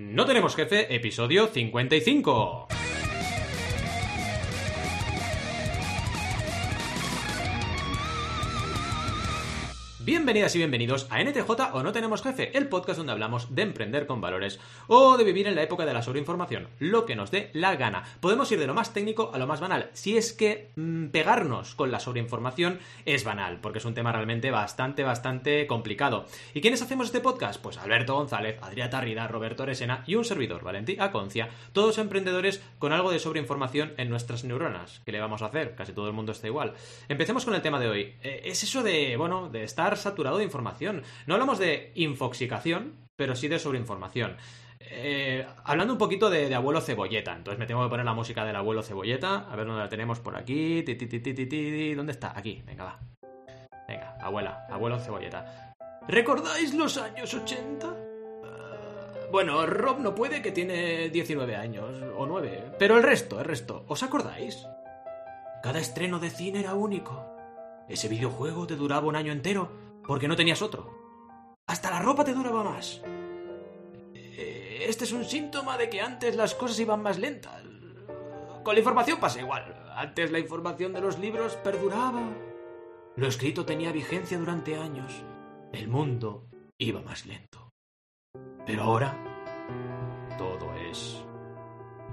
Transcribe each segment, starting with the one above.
No tenemos jefe, episodio 55. Bienvenidas y bienvenidos a NTJ o No Tenemos Jefe, el podcast donde hablamos de emprender con valores o de vivir en la época de la sobreinformación, lo que nos dé la gana. Podemos ir de lo más técnico a lo más banal, si es que mmm, pegarnos con la sobreinformación es banal, porque es un tema realmente bastante, bastante complicado. ¿Y quiénes hacemos este podcast? Pues Alberto González, Adrià Tarrida, Roberto Oresena y un servidor, Valentí Aconcia, todos emprendedores con algo de sobreinformación en nuestras neuronas. ¿Qué le vamos a hacer? Casi todo el mundo está igual. Empecemos con el tema de hoy. Eh, es eso de, bueno, de estar saturado de información. No hablamos de infoxicación, pero sí de sobreinformación. Eh, hablando un poquito de, abuelo cebolleta, entonces me tengo que poner la música del abuelo cebolleta, a ver dónde la tenemos por aquí. ¿Dónde está? Aquí, venga, va. Venga, abuela, abuelo cebolleta. ¿Recordáis los años 80? Uh, bueno, Rob no puede, que tiene 19 años, o 9. Pero el resto, el resto, ¿os acordáis? Cada estreno de cine era único. Ese videojuego te duraba un año entero porque no tenías otro. Hasta la ropa te duraba más. Este es un síntoma de que antes las cosas iban más lentas. Con la información pasa igual. Antes la información de los libros perduraba. Lo escrito tenía vigencia durante años. El mundo iba más lento. Pero ahora todo es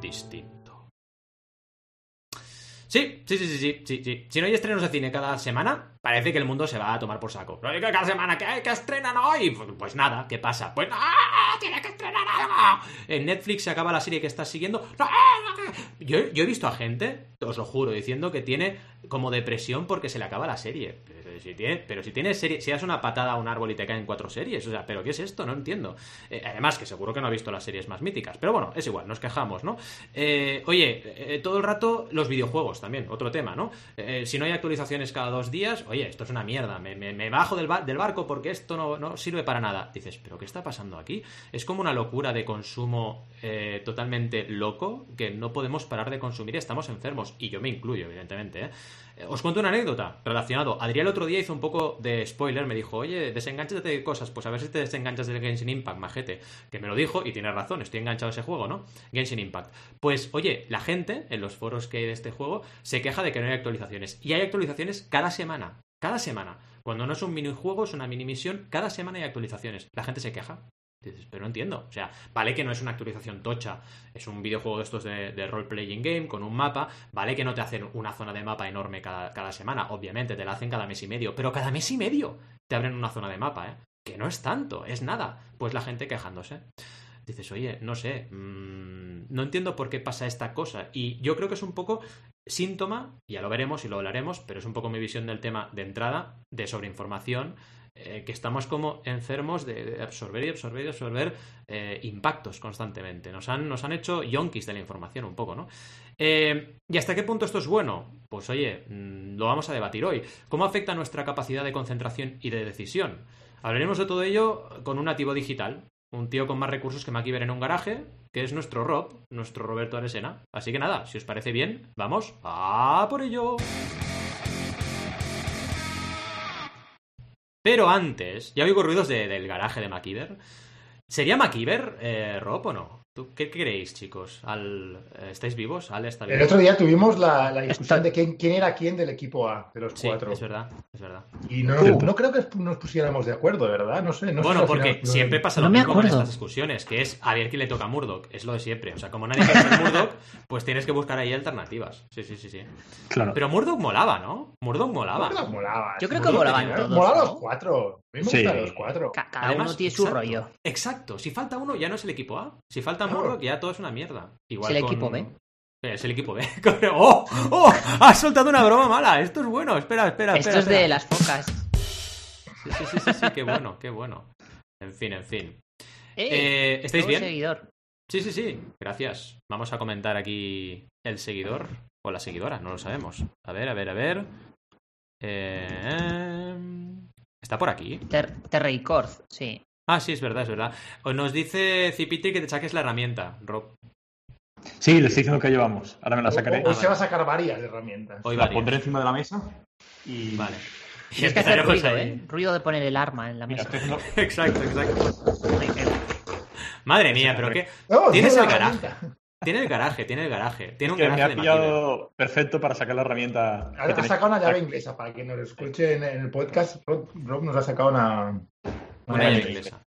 distinto. Sí, sí, sí, sí, sí, sí. Si no hay estrenos de cine cada semana, parece que el mundo se va a tomar por saco. Cada semana, ¿qué, ¿Qué estrenan hoy? Pues nada, ¿qué pasa? Pues ¡ah! ¡Tiene que estrenar! En Netflix se acaba la serie que estás siguiendo. Yo, yo he visto a gente, os lo juro, diciendo que tiene como depresión porque se le acaba la serie. Pero si tiene, pero si tienes das una patada a un árbol y te caen cuatro series, o sea, ¿pero qué es esto? No entiendo. Eh, además, que seguro que no ha visto las series más míticas. Pero bueno, es igual, nos quejamos, ¿no? Eh, oye, eh, todo el rato los videojuegos también, otro tema, ¿no? Si no hay actualizaciones cada dos días, oye, esto es una mierda, me, bajo del, bar, del, barco porque esto no, no, sirve para nada. Dices, ¿pero qué está pasando aquí? Es como una locura de consumo totalmente loco que no podemos parar de consumir y estamos enfermos. Y yo me incluyo, evidentemente. Os cuento una anécdota relacionado. Adrián el otro día hizo un poco de spoiler, me dijo, oye, desenganchate de cosas, pues a ver si te desenganchas del Genshin Impact, majete. Que me lo dijo y tiene razón, estoy enganchado a ese juego, ¿no? Genshin Impact. Pues, oye, la gente en los foros que hay de este juego se queja de que no hay actualizaciones. Y hay actualizaciones cada semana. Cada semana. Cuando no es un minijuego, es una mini misión, cada semana hay actualizaciones. La gente se queja. Pero no entiendo. O sea, vale que no es una actualización tocha, es un videojuego de estos de, de role-playing game con un mapa. Vale que no te hacen una zona de mapa enorme cada, cada, semana, obviamente, te la hacen cada mes y medio. Pero cada mes y medio te abren una zona de mapa, ¿eh? Que no es tanto, es nada. Pues la gente quejándose. Dices, oye, no sé, mmm, no entiendo por qué pasa esta cosa. Y yo creo que es un poco síntoma, ya lo veremos y lo hablaremos, pero es un poco mi visión del tema de entrada, de sobreinformación eh, que estamos como enfermos de, absorber y absorber y absorber eh, impactos constantemente. Nos han, nos han hecho yonkis de la información un poco, ¿no? Eh, ¿Y hasta qué punto esto es bueno? Pues oye, mmm, lo vamos a debatir hoy. ¿Cómo afecta nuestra capacidad de concentración y de decisión? Hablaremos de todo ello con un nativo digital, un tío con más recursos que MacGyver en un garaje, que es nuestro Rob, nuestro Roberto Aresena. Así que nada, si os parece bien, vamos a por ello. Pero antes, ya oigo ruidos de, del garaje de MacIver. ¿Sería MacIver, eh, Rob, o no? ¿Tú, ¿Qué creéis, chicos? Al, eh, ¿Estáis vivos? ¿Al está vivo? El otro día tuvimos la, la discusión de quién, quién, era quién del equipo A, de los sí, cuatro. es verdad, es verdad. Y no, uh. no creo que nos pusiéramos de acuerdo, ¿verdad? No sé. No bueno, sé porque final, siempre pasa lo mismo con estas discusiones, que es a ver quién le toca a Murdoch. Es lo de siempre. O sea, como nadie quiere ser Murdoch, pues tienes que buscar ahí alternativas. Sí, sí, sí, sí. Claro. Pero Murdoch molaba, ¿no? Murdoch molaba. Murdoch molaba. Yo creo que molaban tenía, todos. Mola ¿no? los cuatro. A mí me Sí. gustan los cuatro. Ca- Cada Además, uno tiene su exacto, rollo. Exacto. Si falta uno, ya no es el equipo A. Si falta Murdoch, ya todo es una mierda. Igual Es el con- equipo B. Es el equipo B. ¡Oh! ¡Oh! ¡Has soltado una broma mala! Esto es bueno. Espera, espera, Esto espera. es de las focas. Sí, sí, sí, sí, sí, qué bueno, qué bueno. En fin, en fin. ¡Eh! Eh, ¿Estáis bien? seguidor. Sí, sí, sí. Gracias. Vamos a comentar aquí el seguidor o la seguidora, no lo sabemos. A ver, a ver, a ver. Eh, ¿Está por aquí? Ter Terreicord, sí. Ah, sí, es verdad, es verdad. O Nos dice Cipitri que te saques la herramienta, Rob. Sí, le estoy diciendo que llevamos. Ahora me la sacaré. Hoy Ah, se vale. va a sacar varias herramientas. Hoy la varias. pondré encima de la mesa. Y. Vale. Y Tienes que hacer ruido, ahí. ¿eh? Ruido de poner el arma en la mesa. Exacto, exacto. Madre mía, pero qué. No, Tienes tiene el garaje. Tiene el garaje, tiene el garaje. Tiene un Que me garaje ha de pillado perfecto para sacar la herramienta. Ha, sacado una llave inglesa para que nos escuche en, en el podcast. Rob, Rob nos ha sacado una. Una una llave inglesa.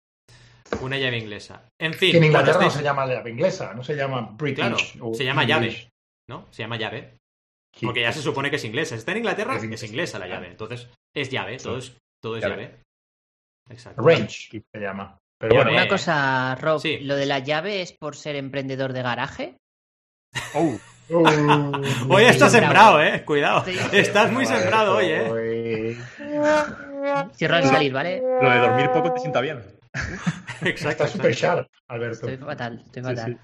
Una llave inglesa. En fin, Que en Inglaterra no se llama llave inglesa, no se llama British. Claro, o se llama English. llave. ¿no? Se llama llave. Porque ya se supone que es inglesa. Si está en Inglaterra, Es es, inglesa. la llave. Entonces, es llave, todo es, todo es llave. Llave. Exacto. Range se llama. Pero bueno, Una cosa, Rob, Sí. ¿lo de la llave es por ser emprendedor de garaje? Oh, Uh, Hoy estás sembrado, eh. Cuidado. Estás muy sembrado hoy, eh. Cierro al salir, ¿vale? lo de dormir poco te sienta bien. Exacto. Está super exacto. sharp, Alberto. Estoy fatal, estoy fatal. sí.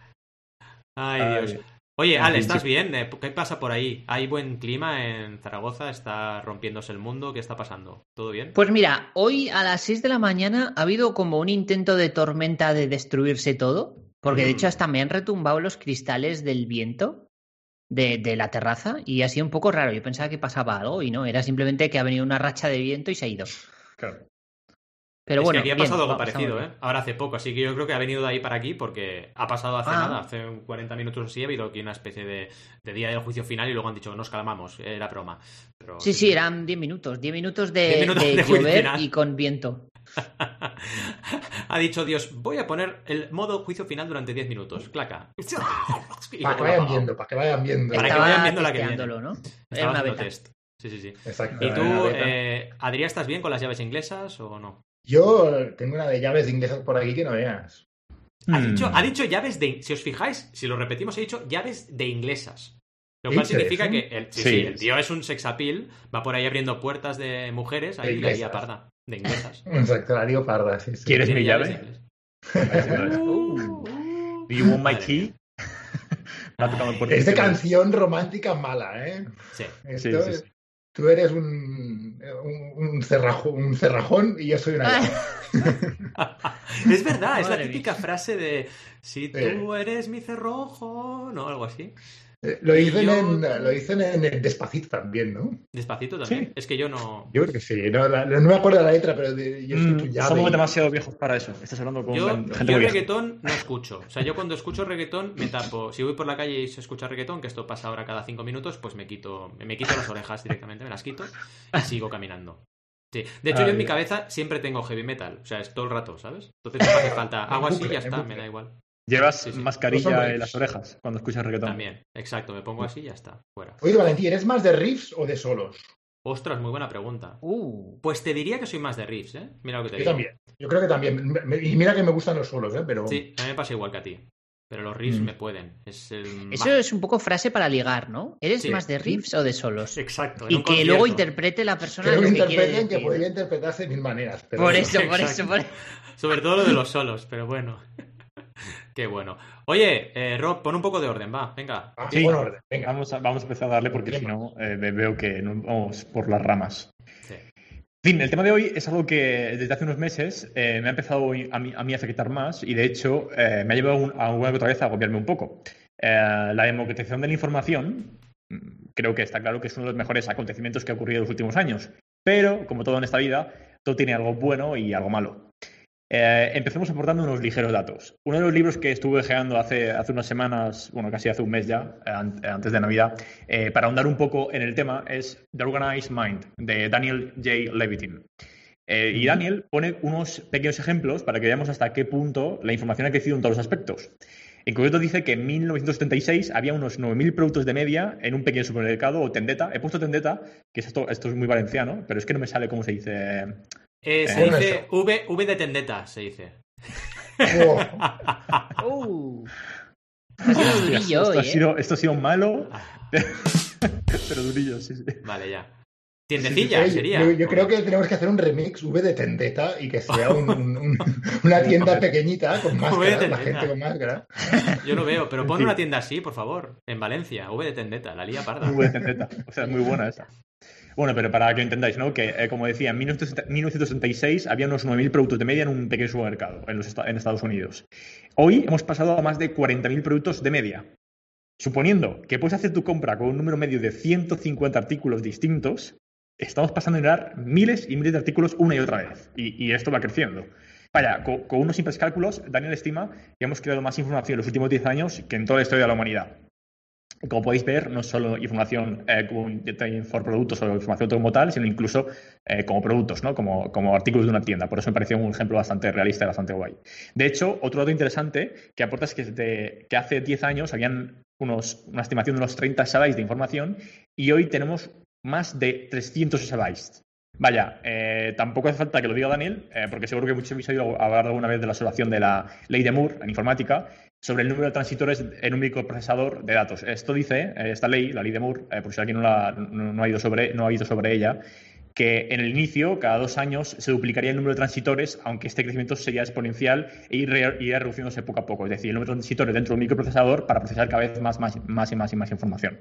Ay, Ay. Dios. Oye, Ale, ¿estás bien? Eh, ¿Qué pasa por ahí? ¿Hay buen clima en Zaragoza? ¿Está rompiéndose el mundo? ¿Qué está pasando? ¿Todo bien? Pues mira, hoy a las 6 de la mañana ha habido como un intento de tormenta de destruirse todo, porque de Mm. hecho hasta me han retumbado los cristales del viento de, de la terraza y ha sido un poco raro. Yo pensaba que pasaba algo y no, era simplemente que ha venido una racha de viento y se ha ido. Claro. Pero es bueno, que aquí ha bien, pasado algo parecido, ¿eh? Ahora hace poco, así que yo creo que ha venido de ahí para aquí porque ha pasado hace Ah. nada, hace un 40 minutos así, ha habido aquí una especie de, de día del juicio final y luego han dicho, nos calmamos, era broma. Pero, Sí, sí, eran 10 minutos, 10 minutos de, 10 minutos de llover final. y con viento. ha dicho Dios, voy a poner el modo juicio final durante 10 minutos. Claca. Para que vayan viendo, para que vayan viendo. Para que vayan viendo la que testeándolo, ¿no? Estaba Era una haciendo beta. test. Sí, sí, sí. Exacto. ¿Y tú, eh, Adrián, estás bien con las llaves inglesas o no? Yo tengo una de llaves inglesas por aquí que no veas. Ha Mm. dicho, ha dicho llaves de. Si os fijáis, si lo repetimos, he dicho llaves de inglesas. Lo ¿Qué cual significa que el, sí, Sí. sí, el tío es un sex appeal, va por ahí abriendo puertas de mujeres, ahí la inglesas. parda. De inglesas. Exacto, la lío parda, sí, sí. ¿Quieres mi llave? Uh, Do you want my key? Es de canción romántica mala, ¿eh? Sí. Esto sí, es- sí. Tú eres un, un, un cerrajo- un cerrajón y yo soy una llave. es verdad, es la típica frase de si tú eres mi cerrojo, ¿no? Algo así. Eh, Lo Y dicen, yo- en, lo dicen en el Despacito también, ¿no? Despacito también. Sí. Es que yo no. Yo creo que sí. No, la- no me acuerdo de la letra, pero de- yo soy tu Mm, llave. somos demasiado viejos para eso. Estás hablando con Yo, gente yo muy vieja. reggaetón no escucho. O sea, yo cuando escucho reggaetón me tapo. Si voy por la calle y se escucha reggaetón, que esto pasa ahora cada cinco minutos, pues me quito, me quito las orejas directamente, me las quito y sigo caminando. Sí. De hecho, Ah, yo en mi cabeza siempre tengo heavy metal. O sea, es todo el rato, ¿sabes? Entonces no me hace falta. Hago así y ya está, me da igual. Llevas Sí, sí. Los mascarilla en las orejas cuando escuchas reggaetón. También, exacto, me pongo así y ya está, fuera. Oye, Valentín, ¿eres más de riffs o de solos? Ostras, muy buena pregunta. uh. Pues te diría que soy más de riffs, ¿eh? Mira lo que te Yo digo. también. Yo creo que también. Y mira que me gustan los solos, ¿eh? Pero. Sí, a mí me pasa igual que a ti. Pero los riffs Mm. me pueden. Es el... Eso es un poco frase para ligar, ¿no? ¿Eres Sí. más de riffs o de solos? Exacto. Y que luego interprete la persona que lo lo que quiere interpreten, que decir. podría interpretarse de mil maneras. Pero Por eso, por Exacto. eso, por eso. Sobre todo lo de los solos, pero bueno. Qué bueno. Oye, eh, Rob, pon un poco de orden, va, venga. Ah, Sí. orden. Venga. Vamos a, vamos a empezar a darle porque ¿Qué si no eh, ve- veo que nos vamos por las ramas. Sí. En fin, el tema de hoy es algo que desde hace unos meses eh, me ha empezado a mí, a mí a afectar más y de hecho eh, me ha llevado un- a alguna que otra vez a agobiarme un poco. Eh, la democratización de la información mm, creo que está claro que es uno de los mejores acontecimientos que ha ocurrido en los últimos años, pero como todo en esta vida, todo tiene algo bueno y algo malo. Eh, empecemos aportando unos ligeros datos. Uno de los libros que estuve geando hace, hace unas semanas, bueno, casi hace un mes ya, eh, an- antes de Navidad, eh, para ahondar un poco en el tema, es The Organized Mind, de Daniel J. Levitin. Eh, y Daniel pone unos pequeños ejemplos para que veamos hasta qué punto la información ha crecido en todos los aspectos. En concreto dice que en 1976 había unos 9.000 productos de media en un pequeño supermercado o tendeta. He puesto tendeta, que es esto, esto es muy valenciano, pero es que no me sale cómo se dice. Eh, se dice v, v de tendeta, se dice. Uh. Durillo esto, ha sido, esto ha sido malo, Ah, pero durillo, sí, sí. Vale, ya. Tiendecilla Oye, sería. Yo, yo creo que tenemos que hacer un remix V de Tendeta y que sea un- un- un- una tienda pequeñita con máscara, la Tendeta. gente con máscara. Yo lo veo, pero pon una tienda así, por favor, en Valencia, V de tendeta, la lía parda. Muy buena tendeta. O sea, es muy buena esa. Bueno, pero para que entendáis, ¿no? Que, eh, como decía, en 1976 había unos 9.000 productos de media en un pequeño supermercado en, los Estados Unidos. Hoy hemos pasado a más de 40.000 productos de media. Suponiendo que puedes hacer tu compra con un número medio de 150 artículos distintos, estamos pasando a mirar miles y miles de artículos una y otra vez. Y, esto va creciendo. Vaya, con, con unos simples cálculos, Daniel estima que hemos creado más información en los últimos 10 años que en toda la historia de la humanidad. Como podéis ver, no solo información eh, como por productos o información como tal, sino incluso eh, como productos, ¿no? Como, como, artículos de una tienda. Por eso me pareció un ejemplo bastante realista y bastante guay. De hecho, otro dato interesante que aporta es que, que hace 10 años habían unos, una estimación de unos 30 exabytes de información y hoy tenemos más de 300 exabytes. Vaya, eh, tampoco hace falta que lo diga Daniel, eh, porque seguro que muchos habéis oído hablar alguna vez de la observación de la ley de Moore en informática sobre el número de transitores en un microprocesador de datos. Esto dice, eh, esta ley, la ley de Moore, por si alguien no, ha ido sobre, no ha ido sobre ella, que en el inicio, cada dos años, se duplicaría el número de transitores, aunque este crecimiento sería exponencial e iría, reduciéndose poco a poco. Es decir, el número de transitores dentro de un microprocesador para procesar cada vez más, más, más y más y más información.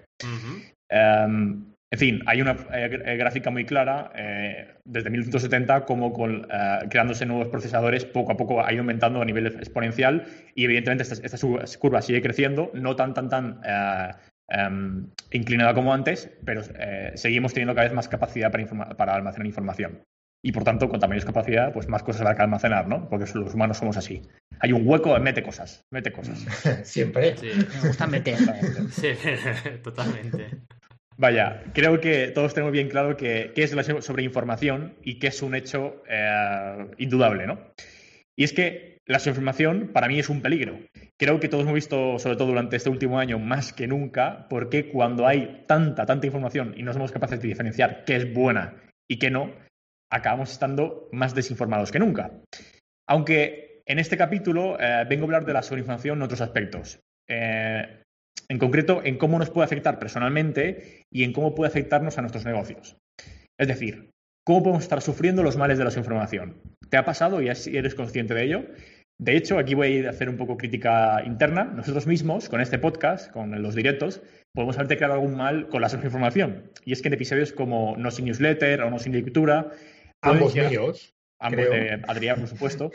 En fin, hay una eh, gráfica muy clara eh, desde 1970 como con, eh, creándose nuevos procesadores poco a poco ha ido aumentando a nivel exponencial y evidentemente esta, curva sigue creciendo, no tan tan tan em, inclinada como antes, pero seguimos teniendo cada vez más capacidad para, para, almacenar información. Y por tanto, con mayor capacidad, pues más cosas habrá que almacenar, ¿no? Porque los humanos somos así. Hay un hueco, mete cosas, mete cosas. Siempre. Sí. Me gusta meter. Sí, totalmente. Vaya, creo que todos tenemos bien claro qué es la sobreinformación y que es un hecho eh, indudable, ¿no? Y es que la sobreinformación para mí es un peligro. Creo que todos hemos visto, sobre todo durante este último año, más que nunca, porque cuando hay tanta, tanta información y no somos capaces de diferenciar qué es buena y qué no, acabamos estando más desinformados que nunca. Aunque en este capítulo eh, vengo a hablar de la sobreinformación en otros aspectos. Eh, en concreto en cómo nos puede afectar personalmente y en cómo puede afectarnos a nuestros negocios. Es decir, cómo podemos estar sufriendo los males de la desinformación. ¿Te ha pasado y eres consciente de ello? De hecho, aquí voy a hacer un poco crítica interna. Nosotros mismos, con este podcast, con los directos, podemos haberte creado algún mal con la desinformación. Y es que en episodios como No sin newsletter o No sin lectura... Ambos míos ambos de Adrián, por supuesto,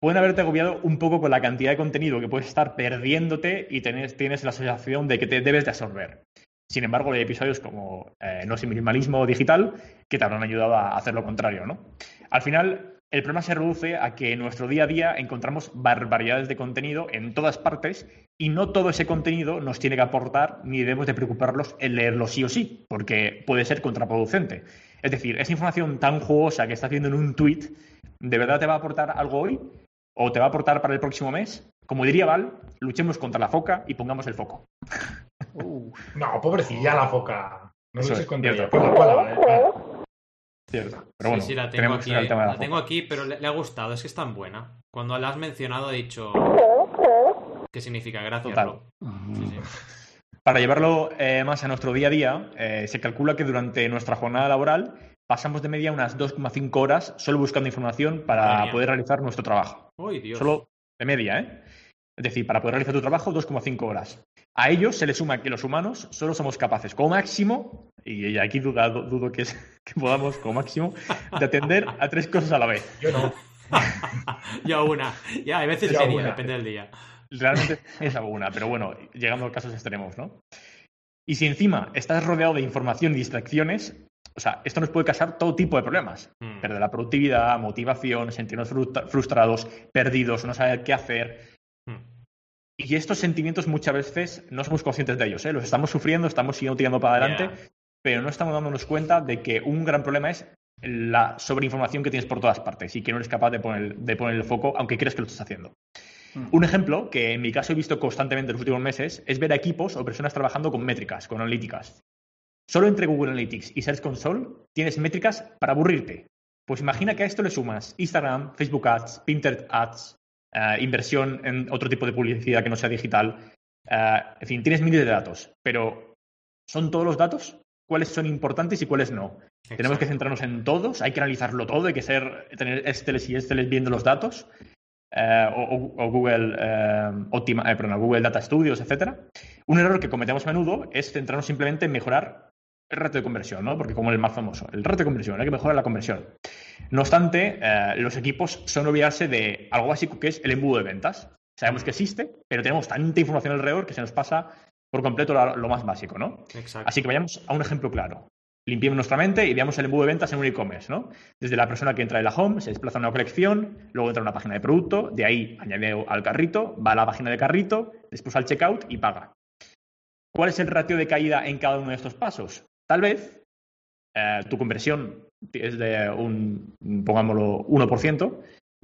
pueden haberte agobiado un poco con la cantidad de contenido que puedes estar perdiéndote y tienes, tienes la sensación de que te debes de absorber. Sin embargo, hay episodios como eh, No sin minimalismo digital que te habrán ayudado a hacer lo contrario, ¿no? Al final, el problema se reduce a que en nuestro día a día encontramos barbaridades de contenido en todas partes y no todo ese contenido nos tiene que aportar ni debemos de preocuparnos en leerlo sí o sí, porque puede ser contraproducente. Es decir, esa información tan jugosa que estás viendo en un tweet, ¿de verdad te va a aportar algo hoy? ¿O te va a aportar para el próximo mes? Como diría Val, luchemos contra la foca y pongamos el foco. no, pobrecilla la foca. No luches contra ella. Cierto. Pero bueno, sí, sí, la tengo aquí. La, tengo aquí, pero le, ha gustado. Es que es tan buena. Cuando la has mencionado he dicho. ¿Qué significa? Gracias. Para llevarlo eh, más a nuestro día a día, eh, se calcula que durante nuestra jornada laboral pasamos de media unas 2,5 horas solo buscando información para poder realizar nuestro trabajo. Solo de media, ¿eh? Es decir, para poder realizar tu trabajo, 2,5 horas. A ello se le suma que los humanos solo somos capaces, como máximo, y aquí dudo, dudo que, podamos, como máximo, de atender a tres cosas a la vez. Yo no. Yo una. Ya, a veces sería, depende del día. Realmente es alguna, pero bueno, llegando a casos extremos, ¿no? Y si encima estás rodeado de información y distracciones, o sea, esto nos puede causar todo tipo de problemas. Hmm. Perder la productividad, motivación, sentirnos frustrados, perdidos, no saber qué hacer. Y estos sentimientos muchas veces no somos conscientes de ellos, ¿eh? los estamos sufriendo, estamos siguiendo tirando para adelante, pero no estamos dándonos cuenta de que un gran problema es la sobreinformación que tienes por todas partes y que no eres capaz de poner, de poner el foco, aunque creas que lo estás haciendo. Mm. Un ejemplo que en mi caso he visto constantemente en los últimos meses es ver a equipos o personas trabajando con métricas, con analíticas. Solo entre Google Analytics y Search Console tienes métricas para aburrirte. Pues imagina que a esto le sumas Instagram, Facebook Ads, Pinterest Ads, eh, inversión en otro tipo de publicidad que no sea digital. Eh, en fin, tienes miles de datos, pero ¿son todos los datos? ¿Cuáles son importantes y cuáles no? Tenemos que centrarnos en todos, hay que analizarlo todo, hay que ser, tener Excel y Excel viendo los datos. Eh, o, Google, Google Data Studios, etcétera. Un error que cometemos a menudo es centrarnos simplemente en mejorar el reto de conversión, ¿no? Porque como el más famoso, el reto de conversión, hay que mejorar la conversión. No obstante, eh, los equipos son olvidarse de algo básico que es el embudo de ventas. Sabemos que existe, pero tenemos tanta información alrededor que se nos pasa por completo lo, más básico, ¿no? Así que vayamos a un ejemplo claro. limpiemos nuestra mente y veamos el embudo de ventas en un e-commerce, ¿no? Desde la persona que entra en la home, se desplaza a una colección, luego entra a una página de producto, de ahí añade al carrito, va a la página de carrito, después al checkout y paga. ¿Cuál es el ratio de caída en cada uno de estos pasos? Tal vez eh, tu conversión es de un, pongámoslo, 1%,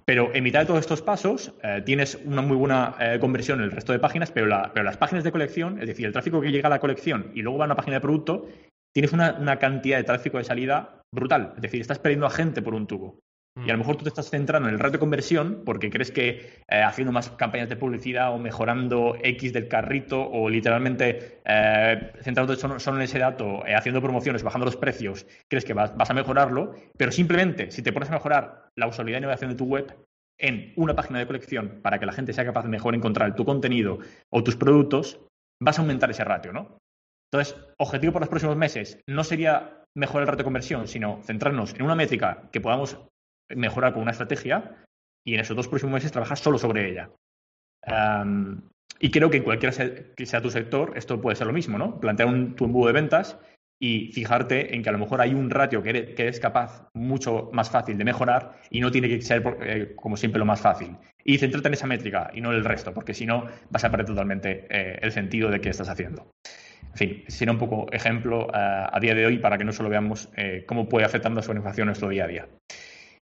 pero en mitad de todos estos pasos eh, tienes una muy buena eh, conversión en el resto de páginas, pero, las páginas de colección, es decir, el tráfico que llega a la colección y luego va a una página de producto, tienes una, cantidad de tráfico de salida brutal. Es decir, estás perdiendo a gente por un tubo. Y a lo mm. mejor tú te estás centrando en el rato de conversión porque crees que eh, haciendo más campañas de publicidad o mejorando X del carrito o literalmente eh, centrándote solo, en ese dato, haciendo promociones, bajando los precios, crees que vas, vas, a mejorarlo, pero simplemente si te pones a mejorar la usabilidad y navegación de tu web en una página de colección para que la gente sea capaz de mejor encontrar tu contenido o tus productos, vas a aumentar ese ratio, ¿no? Entonces, objetivo por los próximos meses no sería mejorar el ratio de conversión, sino centrarnos en una métrica que podamos mejorar con una estrategia y en esos dos próximos meses trabajar solo sobre ella. y creo que en cualquiera que sea tu sector, esto puede ser lo mismo, ¿no? Plantear un, tu embudo de ventas y fijarte en que a lo mejor hay un ratio que eres, capaz mucho más fácil de mejorar y no tiene que ser, eh, como siempre, lo más fácil. Y centrarte en esa métrica y no en el resto, porque si no vas a perder totalmente eh, el sentido de qué estás haciendo. En fin, será un poco ejemplo eh, a día de hoy para que no solo veamos cómo puede afectar información en nuestro día a día.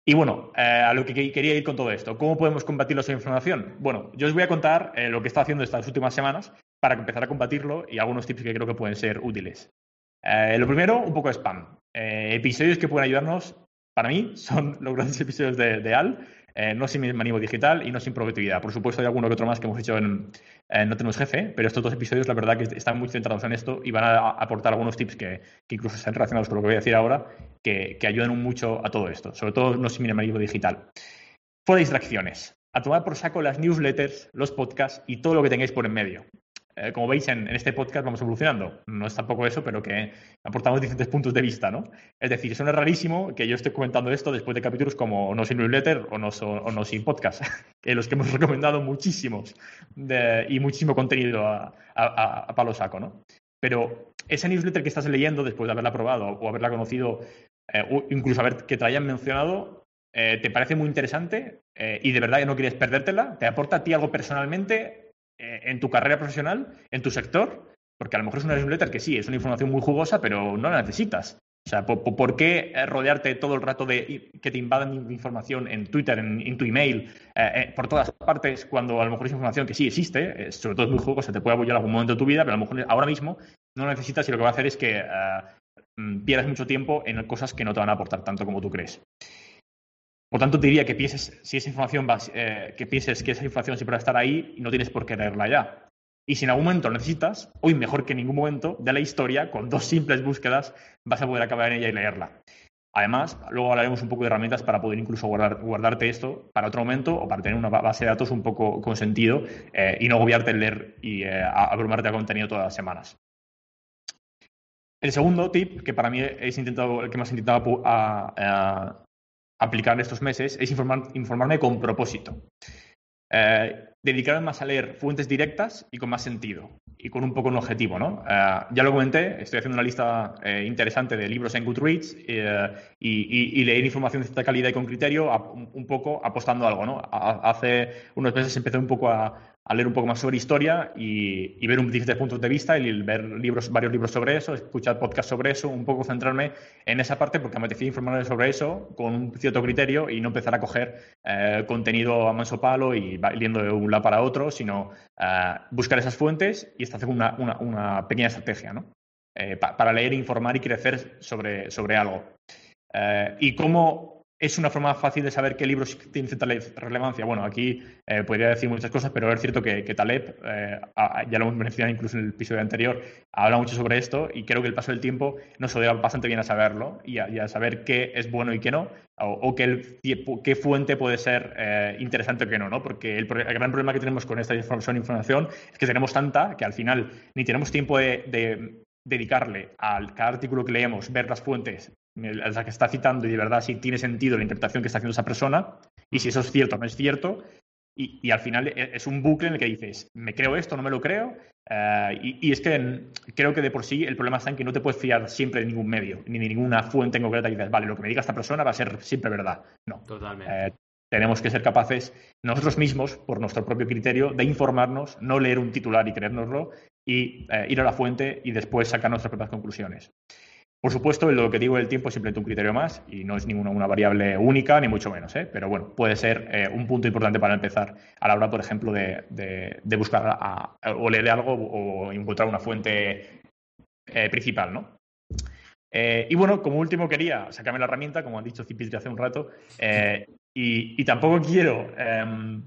Y bueno, eh, a lo que quería ir con todo esto, ¿cómo podemos combatir la información? Bueno, yo os voy a contar eh, lo que está haciendo estas últimas semanas para empezar a combatirlo y algunos tips que creo que pueden ser útiles. Eh, lo primero, un poco de spam. episodios que pueden ayudarnos, para mí, son los grandes episodios de AL, eh, no sin maníaco digital y no sin productividad. Por supuesto, hay alguno que otro más que hemos hecho en, No Tenemos Jefe, pero estos dos episodios, la verdad, que están muy centrados en esto y van a aportar algunos tips que, incluso están relacionados con lo que voy a decir ahora, que, ayudan mucho a todo esto, sobre todo no sin maníaco digital. Fuera distracciones. A tomar por saco las newsletters, los podcasts y todo lo que tengáis por en medio. Eh, como veis en, este podcast vamos evolucionando. No es tampoco eso, pero que aportamos diferentes puntos de vista, ¿no? Es decir, suena rarísimo que yo esté comentando esto después de capítulos como No sin newsletter o No, no sin podcast, que los que hemos recomendado muchísimos y muchísimo contenido a, palo saco, ¿no? Pero esa newsletter que estás leyendo después de haberla probado o haberla conocido, eh, o incluso haber, que te hayan mencionado, eh, te parece muy interesante y de verdad que no quieres perdértela, te aporta a ti algo personalmente eh, en tu carrera profesional, en tu sector, porque a lo mejor es una newsletter que sí, es una información muy jugosa, pero no la necesitas. O sea, ¿por, qué eh, rodearte todo el rato de que te invadan información en Twitter, en, tu email, eh, por todas partes, cuando a lo mejor es información que sí existe, sobre todo es muy jugosa, te puede apoyar algún momento de tu vida, pero a lo mejor ahora mismo no lo necesitas y lo que va a hacer es que mm, pierdas mucho tiempo en cosas que no te van a aportar tanto como tú crees. Por tanto, te diría que pienses, si esa información eh, que pienses que esa información siempre va a estar ahí y no tienes por qué leerla ya. Y si en algún momento necesitas, hoy mejor que en ningún momento, de la historia, con dos simples búsquedas, vas a poder acabar en ella y leerla. Además, luego hablaremos un poco de herramientas para poder incluso guardarte esto para otro momento o para tener una base de datos un poco con sentido eh, y no agobiarte en leer y eh, abrumarte a contenido todas las semanas. El segundo tip, que para mí es intentado, el que más he intentado aplicar estos meses es informarme con propósito. Eh, dedicarme más a leer fuentes directas y con más sentido y con un poco un objetivo, ¿no? Eh, ya lo comenté, estoy haciendo una lista eh, interesante de libros en Goodreads y, leer información de esta calidad y con criterio, un poco apostando algo, ¿no? hace unos meses empecé un poco a, a leer un poco más sobre historia y, ver un diferentes puntos de vista y ver libros, varios libros sobre eso, escuchar podcasts sobre eso, un poco centrarme en esa parte porque me decía informarme sobre eso con un cierto criterio y no empezar a coger eh, contenido a manso palo y yendo de un lado para otro, sino eh, buscar esas fuentes y hacer una, una, pequeña estrategia ¿no? Eh, para leer, informar y crecer sobre, sobre algo. y cómo ¿Es una forma fácil de saber qué libros tienen cierta relevancia? Bueno, aquí eh, podría decir muchas cosas, pero es cierto que, Taleb, eh, ya lo hemos mencionado incluso en el episodio anterior, habla mucho sobre esto y creo que el paso del tiempo nos ayuda bastante bien a saberlo y a, saber qué es bueno y qué no, o, qué, fuente puede ser eh, interesante o qué no, ¿no? Porque el, gran problema que tenemos con esta información es que tenemos tanta que al final ni tenemos tiempo de dedicarle a cada artículo que leemos, ver las fuentes, la que está citando y de verdad si tiene sentido la interpretación que está haciendo esa persona y si eso es cierto o no es cierto. y, y al final e- es un bucle en el que dices, me creo esto, no me lo creo. eh, y, y es que creo que de por sí el problema está en que no te puedes fiar siempre de ningún medio, ni de ninguna fuente en concreta que dices, vale, lo que me diga esta persona va a ser siempre verdad. No. Totalmente. Eh, tenemos que ser capaces nosotros mismos, por nuestro propio criterio, de informarnos, no leer un titular y creérnoslo, y eh, ir a la fuente y después sacar nuestras propias conclusiones. Por supuesto, lo que digo del tiempo es simplemente un criterio más y no es ninguna una variable única, ni mucho menos, ¿eh? pero bueno, puede ser eh, un punto importante para empezar a la hora, por ejemplo, de, de- de buscar o leer algo o encontrar una fuente eh, principal, ¿no? Eh, y bueno, como último quería sacarme la herramienta, como ha dicho Cipitri hace un rato, y, y tampoco quiero, em,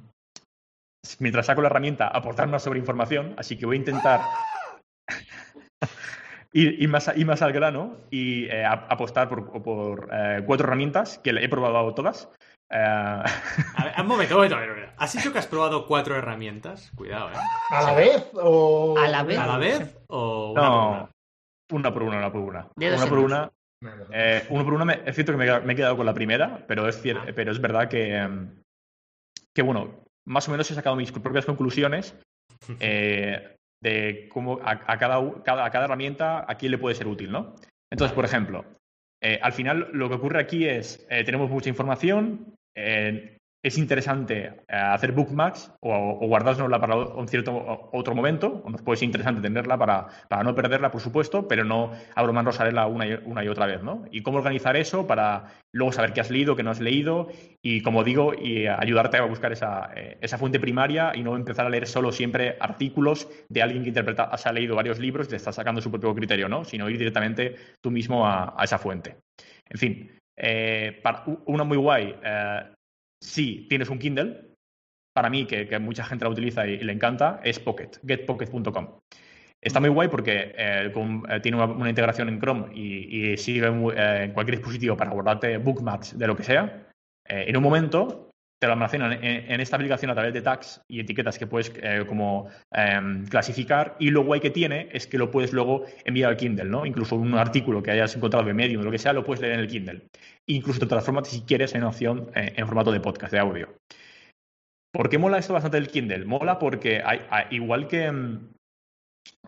mientras saco la herramienta, aportar más sobre información, así que voy a intentar ir, ir más, a- ir más al grano y eh, apostar por, por, eh, cuatro herramientas que he probado todas. Eh, A ver, un momento, un momento, a ver, a ver. ¿Has dicho que has probado cuatro herramientas? Cuidado, ¿eh? ¿A la vez o...? A la vez. ¿A la vez o una por no, una? una por una, una por una. Dos Una por una. Eh, uno por uno, me, es cierto que me, he quedado- me he quedado con la primera, pero es, cier- Ah. pero es verdad que, em, que, bueno, más o menos he sacado mis propias conclusiones eh, de cómo a, cada, cada- a cada herramienta a quién le puede ser útil, ¿no? Entonces, por ejemplo, eh, al final lo que ocurre aquí es, eh, tenemos mucha información, eh, es interesante eh, hacer bookmarks o, o guardárnosla para un cierto otro momento, o nos puede ser interesante tenerla para, para no perderla, por supuesto, pero no abrumarnos a leerla una y, otra vez, ¿no? Y cómo organizar eso para luego saber qué has leído, qué no has leído, y como digo, y ayudarte a buscar esa, eh, esa fuente primaria y no empezar a leer solo siempre artículos de alguien que interpreta, ha leído varios libros y te está sacando su propio criterio, ¿no? Sino ir directamente tú mismo a, esa fuente. En fin, eh, una muy guay, eh, si tienes un Kindle, para mí, que, mucha gente la utiliza y, le encanta, es Pocket, getpocket.com. Está muy guay porque eh, eh, tiene una, integración en Chrome y, muy- eh, en cualquier dispositivo para guardarte bookmarks de lo que sea. En un momento te lo almacenan en, esta aplicación a través de tags y etiquetas que puedes eh, como em, clasificar y lo guay que tiene es que lo puedes luego enviar al Kindle, ¿no? Incluso un artículo que hayas encontrado de Medium o lo que sea lo puedes leer en el Kindle. Incluso te transforma si quieres en opción eh, en formato de podcast, de audio. ¿Por qué mola esto bastante del Kindle? Mola porque igual que mm,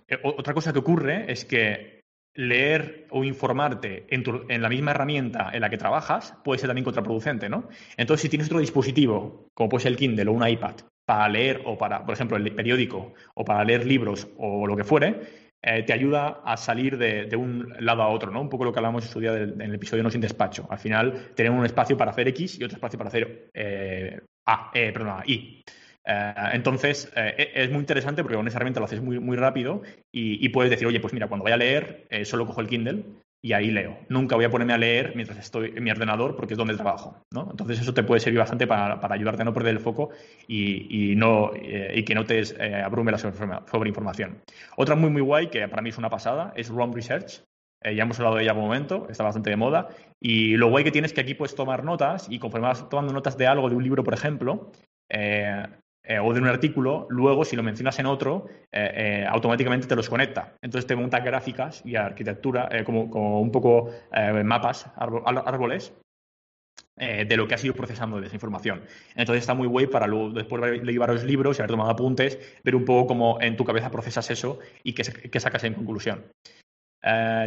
eh, otra cosa que ocurre es que leer o informarte en, la misma herramienta en la que trabajas puede ser también contraproducente, ¿no? Entonces, si tienes otro dispositivo, como puede ser el Kindle o un iPad, para leer o para, por ejemplo, el periódico o para leer libros o lo que fuere, eh, te ayuda a salir de, un lado a otro, ¿no? Un poco lo que hablamos en su día del- en el episodio No sin despacho. Al final, tenemos un espacio para hacer X y otro espacio para hacer eh, A, eh, Y. Eh, entonces, eh, es muy interesante porque con esa herramienta lo haces muy, muy rápido y, puedes decir, oye, pues mira, cuando vaya a leer, eh, solo cojo el Kindle y ahí leo. Nunca voy a ponerme a leer mientras estoy en mi ordenador porque es donde trabajo. ¿no? Entonces, eso te puede servir bastante para, para ayudarte a no perder el foco y, y no, y que no te abrume la sobreinforma- sobreinformación. Otra muy, muy guay, que para mí es una pasada, es ROM Research. Ya hemos hablado de ella algún momento, está bastante de moda. Y lo guay que tienes es que aquí puedes tomar notas y conforme vas tomando notas de algo, de un libro, por ejemplo, eh, eh, o de un artículo, luego si lo mencionas en otro, eh, eh, automáticamente te los conecta. Entonces te monta gráficas y arquitectura, como, un poco mapas, árbo- ár- árboles, de lo que has ido procesando de esa información. Entonces está muy guay para luego, después de leer varios libros y haber tomado apuntes, ver un poco cómo en tu cabeza procesas eso y qué, sa- qué sacas en conclusión.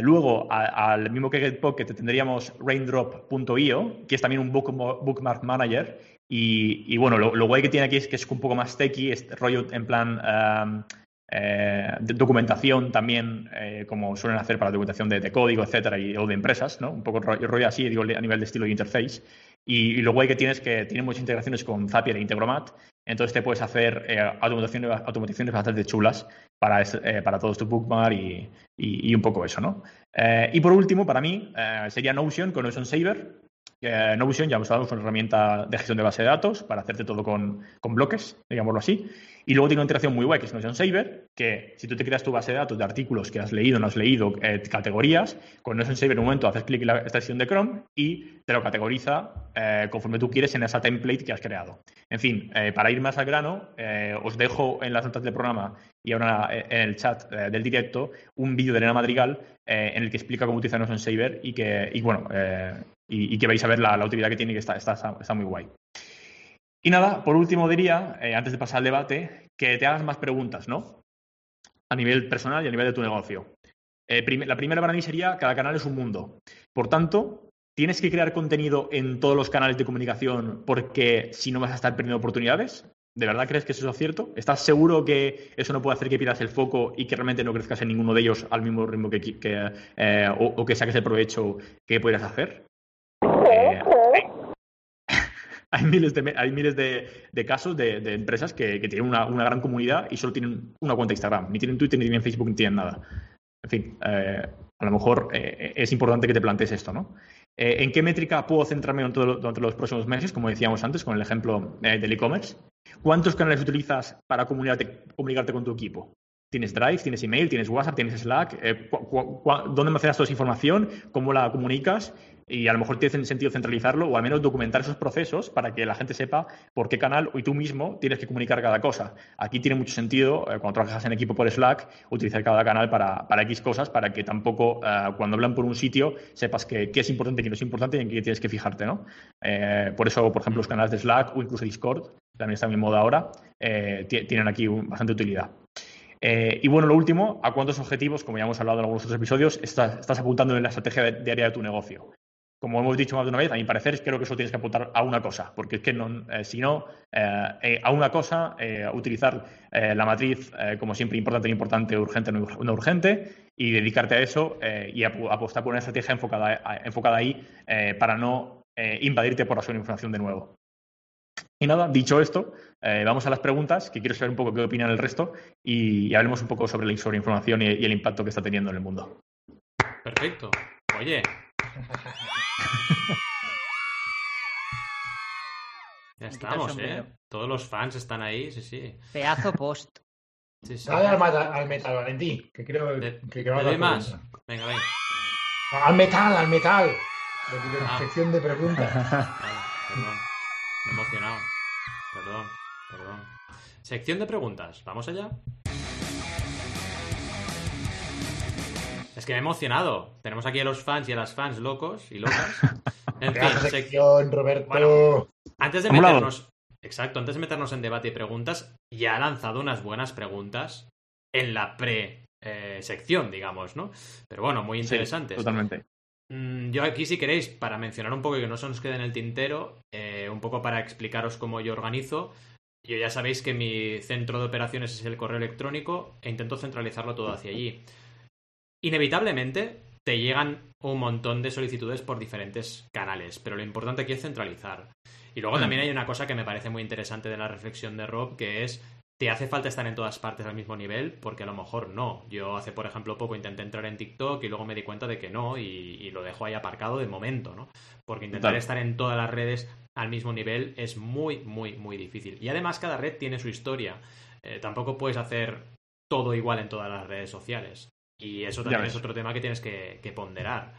Luego, al mismo que GetPocket tendríamos raindrop.io, que es también un book- bookmark manager. Y, bueno, lo, guay que tiene aquí es que es un poco más techy, es rollo en plan um, de documentación también, eh, como suelen hacer para documentación de, código, etcétera, y, o de empresas, ¿no? Un poco rollo, así, digo, a nivel de estilo de interface. Y, lo guay que tiene es que tiene muchas integraciones con Zapier e Integromat, entonces te puedes hacer eh, automatizaciones, automatizaciones bastante chulas para, eh, para todos tus bookmark y, y- un poco eso, ¿no? Eh, y por último, para mí, sería Notion con Notion Saver. Eh, ya hemos es una herramienta de gestión de base de datos para hacerte todo con, con bloques, digámoslo así. Y luego tiene una integración muy guay que es Notion Saver, que si tú te creas tu base de datos de artículos que has leído, no has leído, eh, categorías, con Notion Saver en un momento haces clic en la extensión de Chrome y te lo categoriza eh, conforme tú quieres en esa template que has creado. En fin, eh, para ir más al grano, os dejo en las notas del programa y ahora en el chat del directo un vídeo de Elena Madrigal en el que explica cómo utilizar Notion Saver y que, bueno, y, que vais a ver la, utilidad que tiene que está, está, está muy guay. Y nada, por último diría, eh, antes de pasar al debate, que te hagas más preguntas, ¿no? A nivel personal y a nivel de tu negocio. Eh, la primera para mí sería, cada canal es un mundo. Por tanto, tienes que crear contenido en todos los canales de comunicación porque si no vas a estar perdiendo oportunidades. ¿De verdad crees que eso es cierto? ¿Estás seguro que eso no puede hacer que pierdas el foco y que realmente no crezcas en ninguno de ellos al mismo ritmo que, eh, o, que saques el provecho que pudieras hacer? Eh, hay miles de, hay miles de, casos de, empresas que, tienen una, gran comunidad y solo tienen una cuenta de Instagram. Ni tienen Twitter, ni tienen Facebook, ni tienen nada. En fin, eh, a lo mejor es importante que te plantees esto, ¿no? ¿En qué métrica puedo centrarme durante los próximos meses, como decíamos antes, con el ejemplo del e-commerce? ¿Cuántos canales utilizas para comunicarte, con tu equipo? ¿Tienes Drive? ¿Tienes email? ¿Tienes WhatsApp? ¿Tienes Slack? Eh, ¿Dónde almacenas toda esa información? ¿Cómo la comunicas? Y a lo mejor tiene sentido centralizarlo o al menos documentar esos procesos para que la gente sepa por qué canal y tú mismo tienes que comunicar cada cosa. Aquí tiene mucho sentido, eh, cuando trabajas en equipo por Slack, utilizar cada canal para, para X cosas, para que tampoco eh, cuando hablan por un sitio sepas qué es importante, qué no es importante y en qué tienes que fijarte. ¿no? por eso, por ejemplo, los canales de Slack o incluso Discord también está en moda ahora, eh, tienen aquí bastante utilidad. Eh, y bueno, lo último, ¿a cuántos objetivos, como ya hemos hablado en algunos otros episodios, estás, apuntando en la estrategia diaria de tu negocio? Como hemos dicho más de una vez, a mi parecer creo que solo tienes que apuntar a una cosa, porque es que eh, si no, a una cosa, utilizar la matriz como siempre importante, importante, urgente, no urgente, y dedicarte a eso y apostar por una estrategia enfocada, enfocada ahí para no invadirte por la sobreinformación de nuevo. Y nada, dicho esto, eh, vamos a las preguntas, que quiero saber un poco qué opinan el resto y, hablemos un poco sobre la sobreinformación y el impacto que está teniendo en el mundo. Perfecto. Oye. Ya estamos, ¿eh? Todos los fans están ahí, sí, sí. Pedazo post. Sí, sí. Dale al, al, metal, Valentín, que creo que, que va más. Venga, venga. Al metal, al metal. La ah. sección de preguntas. perdón emocionado. Perdón, perdón. Sección de preguntas. ¿Vamos allá? Es que me he emocionado. Tenemos aquí a los fans y a las fans locos y locas. En fin, sección, Roberto. antes de meternos. Exacto, antes de meternos en debate y preguntas, ya ha lanzado unas buenas preguntas en la pre-sección, eh, digamos, ¿no? Pero bueno, muy interesantes. totalmente. Mm, yo aquí, si queréis, para mencionar un poco y que no se nos quede en el tintero, eh, un poco para explicaros cómo yo organizo. Yo ya sabéis que mi centro de operaciones es el correo electrónico e intento centralizarlo todo hacia allí. Inevitablemente te llegan un montón de solicitudes por diferentes canales, pero lo importante aquí es centralizar. Y luego hmm. también hay una cosa que me parece muy interesante de la reflexión de Rob, que es ¿Te hace falta estar en todas partes al mismo nivel? Porque a lo mejor no. Yo hace, por ejemplo, poco intenté entrar en TikTok y luego me di cuenta de que no y, lo dejo ahí aparcado de momento, ¿no? Porque intentar estar en todas las redes al mismo nivel es muy, muy, muy difícil. Y además cada red tiene su historia. Eh, tampoco puedes hacer todo igual en todas las redes sociales. Y eso también es otro tema que tienes que, que ponderar.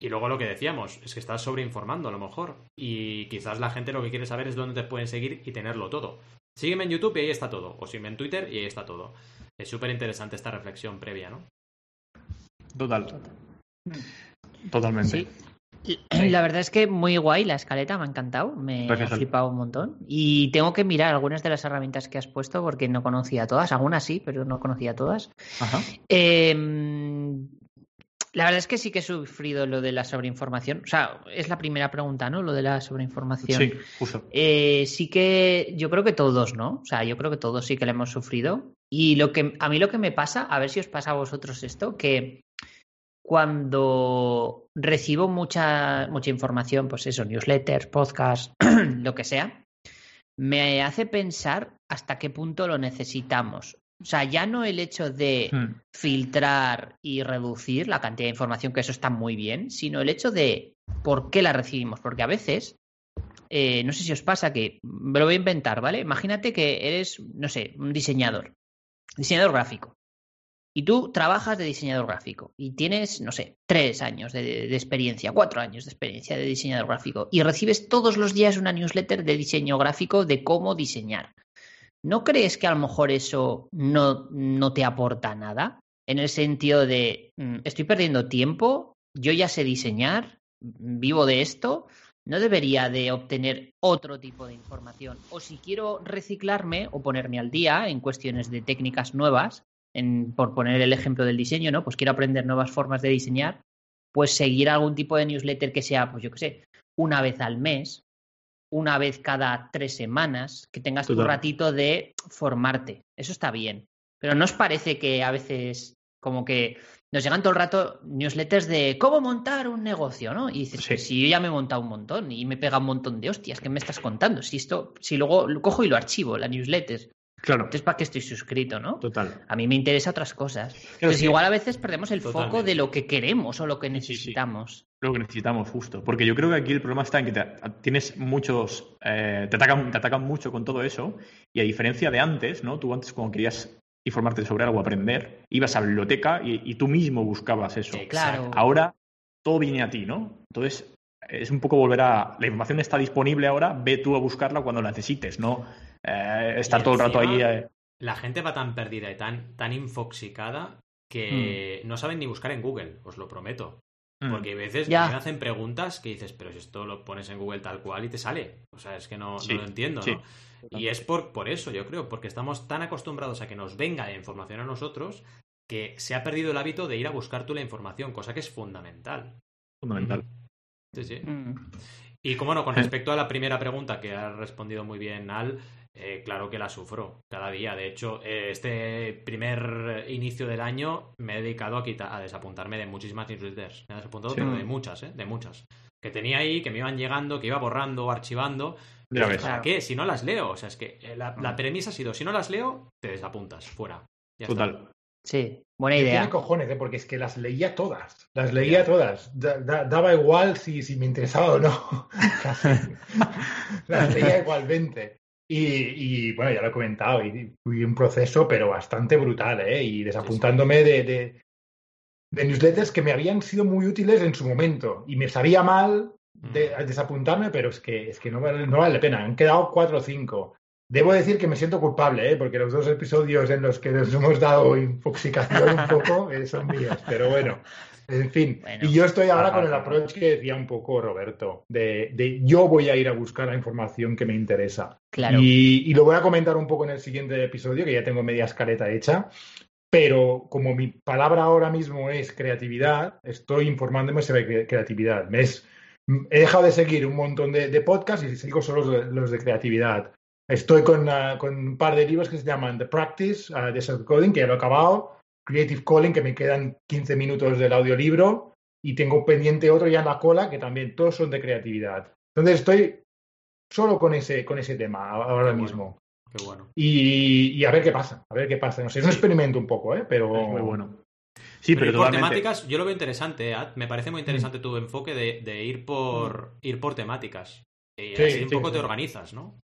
Y luego lo que decíamos, es que estás sobreinformando a lo mejor. Y quizás la gente lo que quiere saber es dónde te pueden seguir y tenerlo todo. Sígueme en YouTube y ahí está todo. O sígueme en Twitter y ahí está todo. Es súper interesante esta reflexión previa, ¿no? Total. Totalmente. Sí. La verdad es que muy guay la escaleta, me ha encantado, me ha flipado un montón. Y tengo que mirar algunas de las herramientas que has puesto porque no conocía todas, algunas sí, pero no conocía todas. Ajá. Eh, la verdad es que sí que he sufrido lo de la sobreinformación. O sea, es la primera pregunta, ¿no? Lo de la sobreinformación. Sí, justo. Eh, sí que yo creo que todos, ¿no? O sea, yo creo que todos sí que la hemos sufrido. Y lo que a mí lo que me pasa, a ver si os pasa a vosotros esto, que cuando recibo mucha, mucha información, pues eso, newsletters, podcasts, lo que sea, me hace pensar hasta qué punto lo necesitamos. O sea, ya no el hecho de hmm. filtrar y reducir la cantidad de información, que eso está muy bien, sino el hecho de por qué la recibimos. Porque a veces, eh, no sé si os pasa que, me lo voy a inventar, ¿vale? Imagínate que eres, no sé, un diseñador, diseñador gráfico. Y tú trabajas de diseñador gráfico y tienes, no sé, tres años de, experiencia, cuatro años de experiencia de diseñador gráfico y recibes todos los días una newsletter de diseño gráfico de cómo diseñar. ¿no crees que a lo mejor eso no, no te aporta nada? En el sentido de, mm, estoy perdiendo tiempo, yo ya sé diseñar, vivo de esto, no debería de obtener otro tipo de información. O si quiero reciclarme o ponerme al día en cuestiones de técnicas nuevas, en, por poner el ejemplo del diseño, ¿no? Pues quiero aprender nuevas formas de diseñar, pues seguir algún tipo de newsletter que sea, pues yo qué sé, una vez al mes, una vez cada tres semanas, que tengas tu Total. ratito de formarte. Eso está bien. Pero ¿no os parece que a veces como que nos llegan todo el rato newsletters de cómo montar un negocio, ¿no? Y dices, Sí. pues si yo ya me he montado un montón y me pega un montón de hostias, ¿qué me estás contando? Si esto, si luego lo cojo y lo archivo, la newsletter. Claro, Entonces, ¿para qué estoy suscrito, no? total. A mí me interesa otras cosas. Claro, Entonces, sí. igual a veces perdemos el foco de lo que queremos o lo que Sí, sí, sí. necesitamos. Lo que necesitamos, justo. Porque yo creo que aquí el problema está en que te- tienes muchos. eh, te, atacan, te atacan mucho con todo eso. Y a diferencia de antes, ¿no? Tú antes, cuando querías informarte sobre algo, aprender, ibas a la biblioteca y, y tú mismo buscabas eso. Claro. Ahora todo viene a ti, ¿no? Entonces es un poco volver a. La información está disponible ahora, ve tú a buscarla cuando la necesites, ¿no? Eh, estar Y todo el rato ahí. encima- eh, La gente va tan perdida y tan, tan infoxicada que no saben ni buscar en Google, os lo prometo. mm. Porque a veces Ya. me hacen preguntas que dices, pero si esto lo pones en Google tal cual y te sale. O sea, es que no, no lo entiendo, sí. ¿no? Y es por, por eso, yo creo, porque estamos tan acostumbrados a que nos venga la información a nosotros que se ha perdido el hábito de ir a buscar tú la información, cosa que es fundamental. fundamental. Sí, sí. Mm. Y como no, con respecto a la primera pregunta que ha respondido muy bien Al, eh, claro que la sufro cada día. De hecho, eh, este primer inicio del año me he dedicado a, quitar, a desapuntarme de muchísimas newsletters. Me he desapuntado, Sí. pero de muchas, ¿eh? De muchas. Que tenía ahí, que me iban llegando, que iba borrando o archivando. Ya ves. ¿Para qué? Si no las leo. O sea, es que eh, la, la Mm. premisa ha sido, si no las leo, te desapuntas, fuera. Ya está. Total. Sí, buena Tiene idea. cojones, ¿eh? porque es que las leía todas. Las leía todas. Da- da- daba igual si, si me interesaba o no. Casi. las leía igualmente. Y, y, bueno, ya lo he comentado, y fui un proceso, pero bastante brutal, ¿eh? Y desapuntándome de, de, de newsletters que me habían sido muy útiles en su momento. Y me sabía mal de, Mm. desapuntarme, pero es que, es que no, vale, no vale la pena. Han quedado cuatro o cinco. Debo decir que me siento culpable, ¿eh? porque los dos episodios en los que nos hemos dado infoxicación un poco eh, son míos, pero bueno, en fin. Bueno. y yo estoy ahora con el approach que decía un poco Roberto, de, de yo voy a ir a buscar la información que me interesa. Claro. Y, y lo voy a comentar un poco en el siguiente episodio, que ya tengo media escaleta hecha. Pero como mi palabra ahora mismo es creatividad, estoy informándome sobre cre- creatividad. Me es- he dejado de seguir un montón de, de podcasts y sigo solo los de, los de creatividad. Estoy con, ah, con un par de libros que se llaman The Practice ah, de Self Coding, que ya lo he acabado, Creative Calling, que me quedan 15 minutos del audiolibro, y tengo pendiente otro ya en la cola, que también todos son de creatividad. Entonces estoy solo con ese, con ese tema ahora Qué bueno. mismo. Qué bueno. Y, y a ver qué pasa, a ver qué pasa. No sé, es un experimento un poco, ¿eh? Pero Es muy bueno. Sí, pero, por temáticas, yo lo veo interesante, ¿eh? Me parece muy interesante tu enfoque de, de ir por ir por temáticas. Y Sí, así un sí, poco te organizas, ¿no?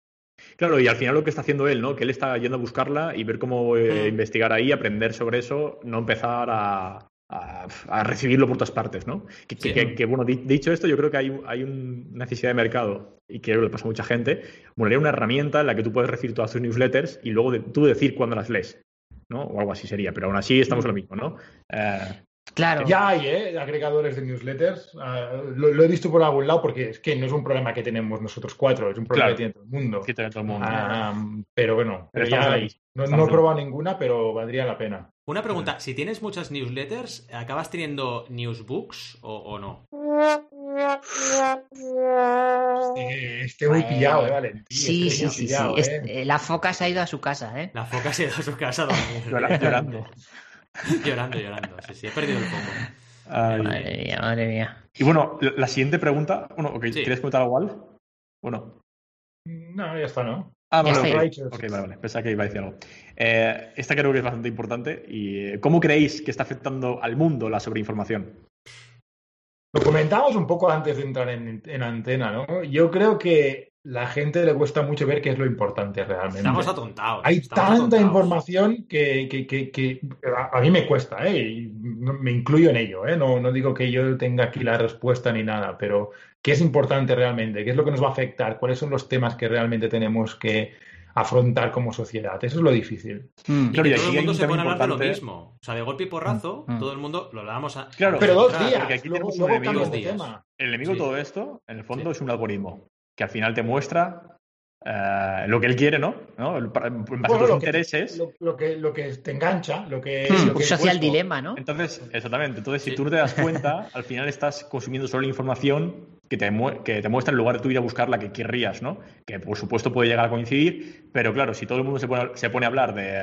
Claro, y al final lo que está haciendo él, ¿no? Que él está yendo a buscarla y ver cómo eh, Mm. investigar ahí, aprender sobre eso, no empezar a, a- a recibirlo por todas partes, ¿no? Que, que- Sí. que- que, bueno, di- dicho esto, yo creo que hay, hay un- una necesidad de mercado y que le pasa a mucha gente. Bueno, una herramienta en la que tú puedes recibir todas tus newsletters y luego de- tú decir cuándo las lees, ¿no? O algo así sería, pero aún así estamos en lo mismo, ¿no? Eh, Claro. ya hay, ¿eh? Agregadores de newsletters. Ah, lo, lo he visto por algún lado porque es que no es un problema que tenemos nosotros cuatro, es un problema Claro. que tiene todo el mundo. que todo el mundo. Ah, pero bueno, Pero pero ya hay. No, he probado ninguna, pero valdría la pena. Una pregunta, si tienes muchas newsletters, ¿acabas teniendo newsbooks o, o no? Eh, estoy muy pillado, ¿eh? Valentín? Sí, sí, sí, sí. pillado, ¿eh? eh, la foca se ha ido a su casa, ¿eh? La foca se ha ido a su casa llorando. llorando, llorando. Sí, sí, he perdido el foco. Ay. Madre mía, madre mía. Y bueno, la, siguiente pregunta, bueno, ok, Sí. ¿quieres comentar algo, Al? Bueno. No, ya está, ¿no? Ah, vale, está. ok. Righteous. Ok, vale, vale. Pensaba que iba a decir algo. Eh, esta creo que es bastante importante. ¿Y eh, cómo creéis que está afectando al mundo la sobreinformación? Lo comentábamos un poco antes de entrar en, en antena, ¿no? Yo creo que la gente le cuesta mucho ver qué es lo importante realmente. Estamos atontados. Hay estamos tanta atontados. información que, que- que- que a, mí me cuesta, ¿eh? Y me incluyo en ello, ¿eh? No, no digo que yo tenga aquí la respuesta ni nada, pero ¿qué es importante realmente? ¿Qué es lo que nos va a afectar? ¿Cuáles son los temas que realmente tenemos que afrontar como sociedad. Eso es lo difícil. Mm. Y Claro, que todo el mundo un se pone a hablar de lo mismo. O sea, de golpe y porrazo, Mm. todo el mundo lo damos a. Claro. Pero dos Claro, días, porque aquí luego, tenemos un enemigo. Dos días. El enemigo Sí. de todo esto, en el fondo, Sí. es un algoritmo que al final te muestra eh, lo que él quiere, ¿no? ¿No? En base a tus lo que, intereses. lo, lo que, lo que te engancha, lo que... Mm, lo que social puesto. dilema, ¿no? Entonces, exactamente. Entonces, si Sí. tú no te das cuenta, al final estás consumiendo solo la información que te, que te muestra en lugar de tú ir a buscar la que querrías, ¿no? Que por supuesto puede llegar a coincidir, pero claro, si todo el mundo se pone, se pone a hablar de.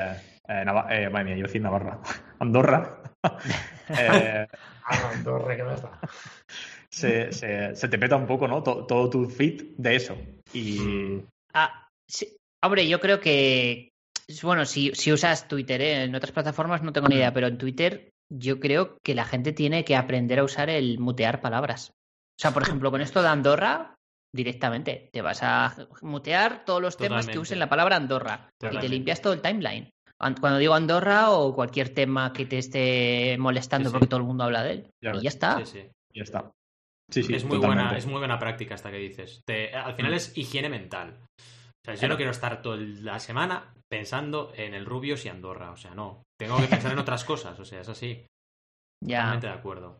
Eh, eh, madre mía, yo decir Navarra. Andorra. eh, Ah, Andorra, que no está. Se, se- se te peta un poco, ¿no? To- todo tu feed de eso. Y. Ah, sí. Hombre, yo creo que. Bueno, si, si usas Twitter, ¿eh? en otras plataformas no tengo ni idea, pero en Twitter yo creo que la gente tiene que aprender a usar el mutear palabras. O sea, por ejemplo, con esto de Andorra, directamente te vas a mutear todos los temas que usen la palabra Andorra y te limpias todo el timeline. An- Cuando digo Andorra o cualquier tema que te esté molestando Sí, sí. porque todo el mundo habla de él. Ya y ves. ya está. Sí, sí. Ya está. Sí, sí, es, muy totalmente. buena, es muy buena práctica esta que dices. Te- al final Mm. es higiene mental. O sea, yo no quiero estar toda la semana pensando en el Rubios y Andorra. O sea, no. Tengo que pensar en otras cosas. O sea, es así. Ya. Totalmente de acuerdo.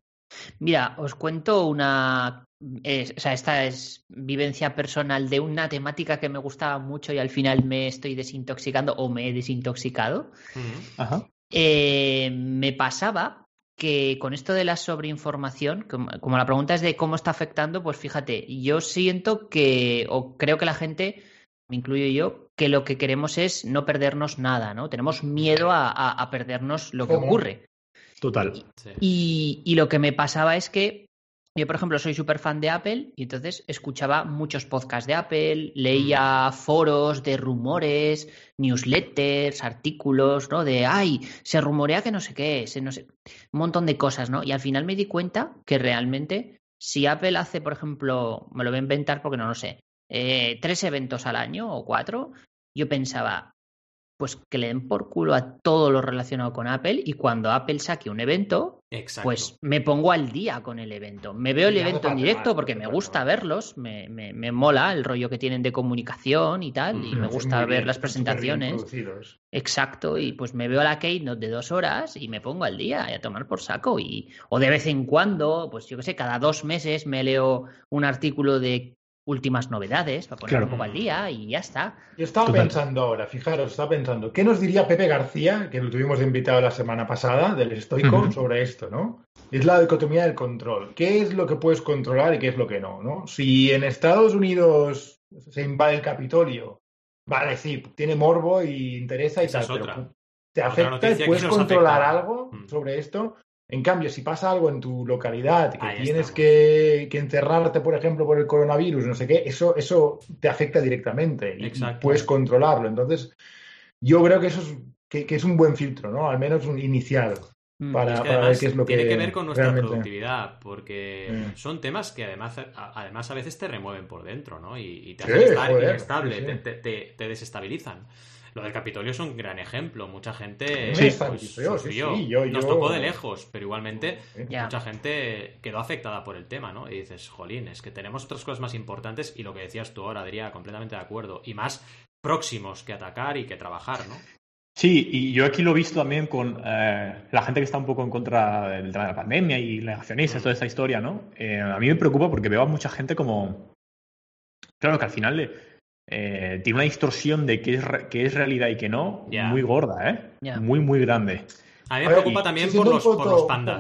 Mira, os cuento una. es- o sea, esta es vivencia personal de una temática que me gustaba mucho y al final me estoy desintoxicando o me he desintoxicado. Mm. Ajá. Eh, me pasaba que con esto de la sobreinformación, como, como la pregunta es de cómo está afectando, pues fíjate, yo siento que, o creo que la gente, me incluyo yo, que lo que queremos es no perdernos nada, ¿no? Tenemos miedo a, a- a perdernos lo que ocurre. Total. Sí. Y, y lo que me pasaba es que yo, por ejemplo, soy súper fan de Apple y entonces escuchaba muchos podcasts de Apple, leía foros de rumores, newsletters, artículos, ¿no? De, ay, se rumorea que no sé qué, se no sé, un montón de cosas, ¿no? Y al final me di cuenta que realmente si Apple hace, por ejemplo, me lo voy a inventar porque no lo sé, eh, tres eventos al año o cuatro, yo pensaba, pues que le den por culo a todo lo relacionado con Apple y cuando Apple saque un evento, Exacto. pues me pongo al día con el evento. Me veo el evento en directo porque me gusta verlos, me, me, me mola el rollo que tienen de comunicación y tal, y Mm, me gusta ver bien, las presentaciones. Exacto, y pues me veo la keynote de dos horas y me pongo al día y a tomar por saco. Y, o de vez en cuando, pues yo qué sé, cada dos meses me leo un artículo de últimas novedades para poner Claro. un poco al día y ya está. Yo estaba Total. pensando ahora, fijaros, estaba pensando, ¿qué nos diría Pepe García, que lo tuvimos de invitado la semana pasada, del estoico, sobre esto, ¿no? Es la dicotomía del control. ¿Qué es lo que puedes controlar y qué es lo que no, ¿no? Si en Estados Unidos se invade el Capitolio, vale, sí, tiene morbo y interesa y Esa tal, es pero. ¿te afecta y puedes controlar afecta. algo Mm. sobre esto? En cambio, si pasa algo en tu localidad, que Ahí tienes que, que encerrarte, por ejemplo, por el coronavirus, no sé qué, eso, eso te afecta directamente y puedes controlarlo. Entonces, yo creo que eso es, que, que es un buen filtro, ¿no? Al menos un inicial Mm. para, Es que para ver qué es lo que tiene que ver con nuestra realmente- productividad, porque Mm. son temas que además a, además a veces te remueven por dentro, ¿no? Y, y te Sí, hacen estar joder, inestable, sí, te- te- te desestabilizan. Lo del Capitolio es un gran ejemplo. Mucha gente Me pues, estabilizó, sí, sufrió. sí, yo- Nos yo- tocó de lejos, pero igualmente Sí. Mucha gente quedó afectada por el tema, ¿no? Y dices, jolín, es que tenemos otras cosas más importantes y lo que decías tú ahora, Adrián, completamente de acuerdo. Y más próximos que atacar y que trabajar, ¿no? Sí, y yo aquí lo he visto también con eh, la gente que está un poco en contra del tema de la pandemia y negacionistas, Mm. toda esta historia, ¿no? Eh, a mí me preocupa porque veo a mucha gente como. Claro que al final le- eh, tiene una distorsión de qué es, re- qué es realidad y qué no, muy gorda, ¿eh? Muy, muy grande. A mí me preocupa y también por los, por pandas.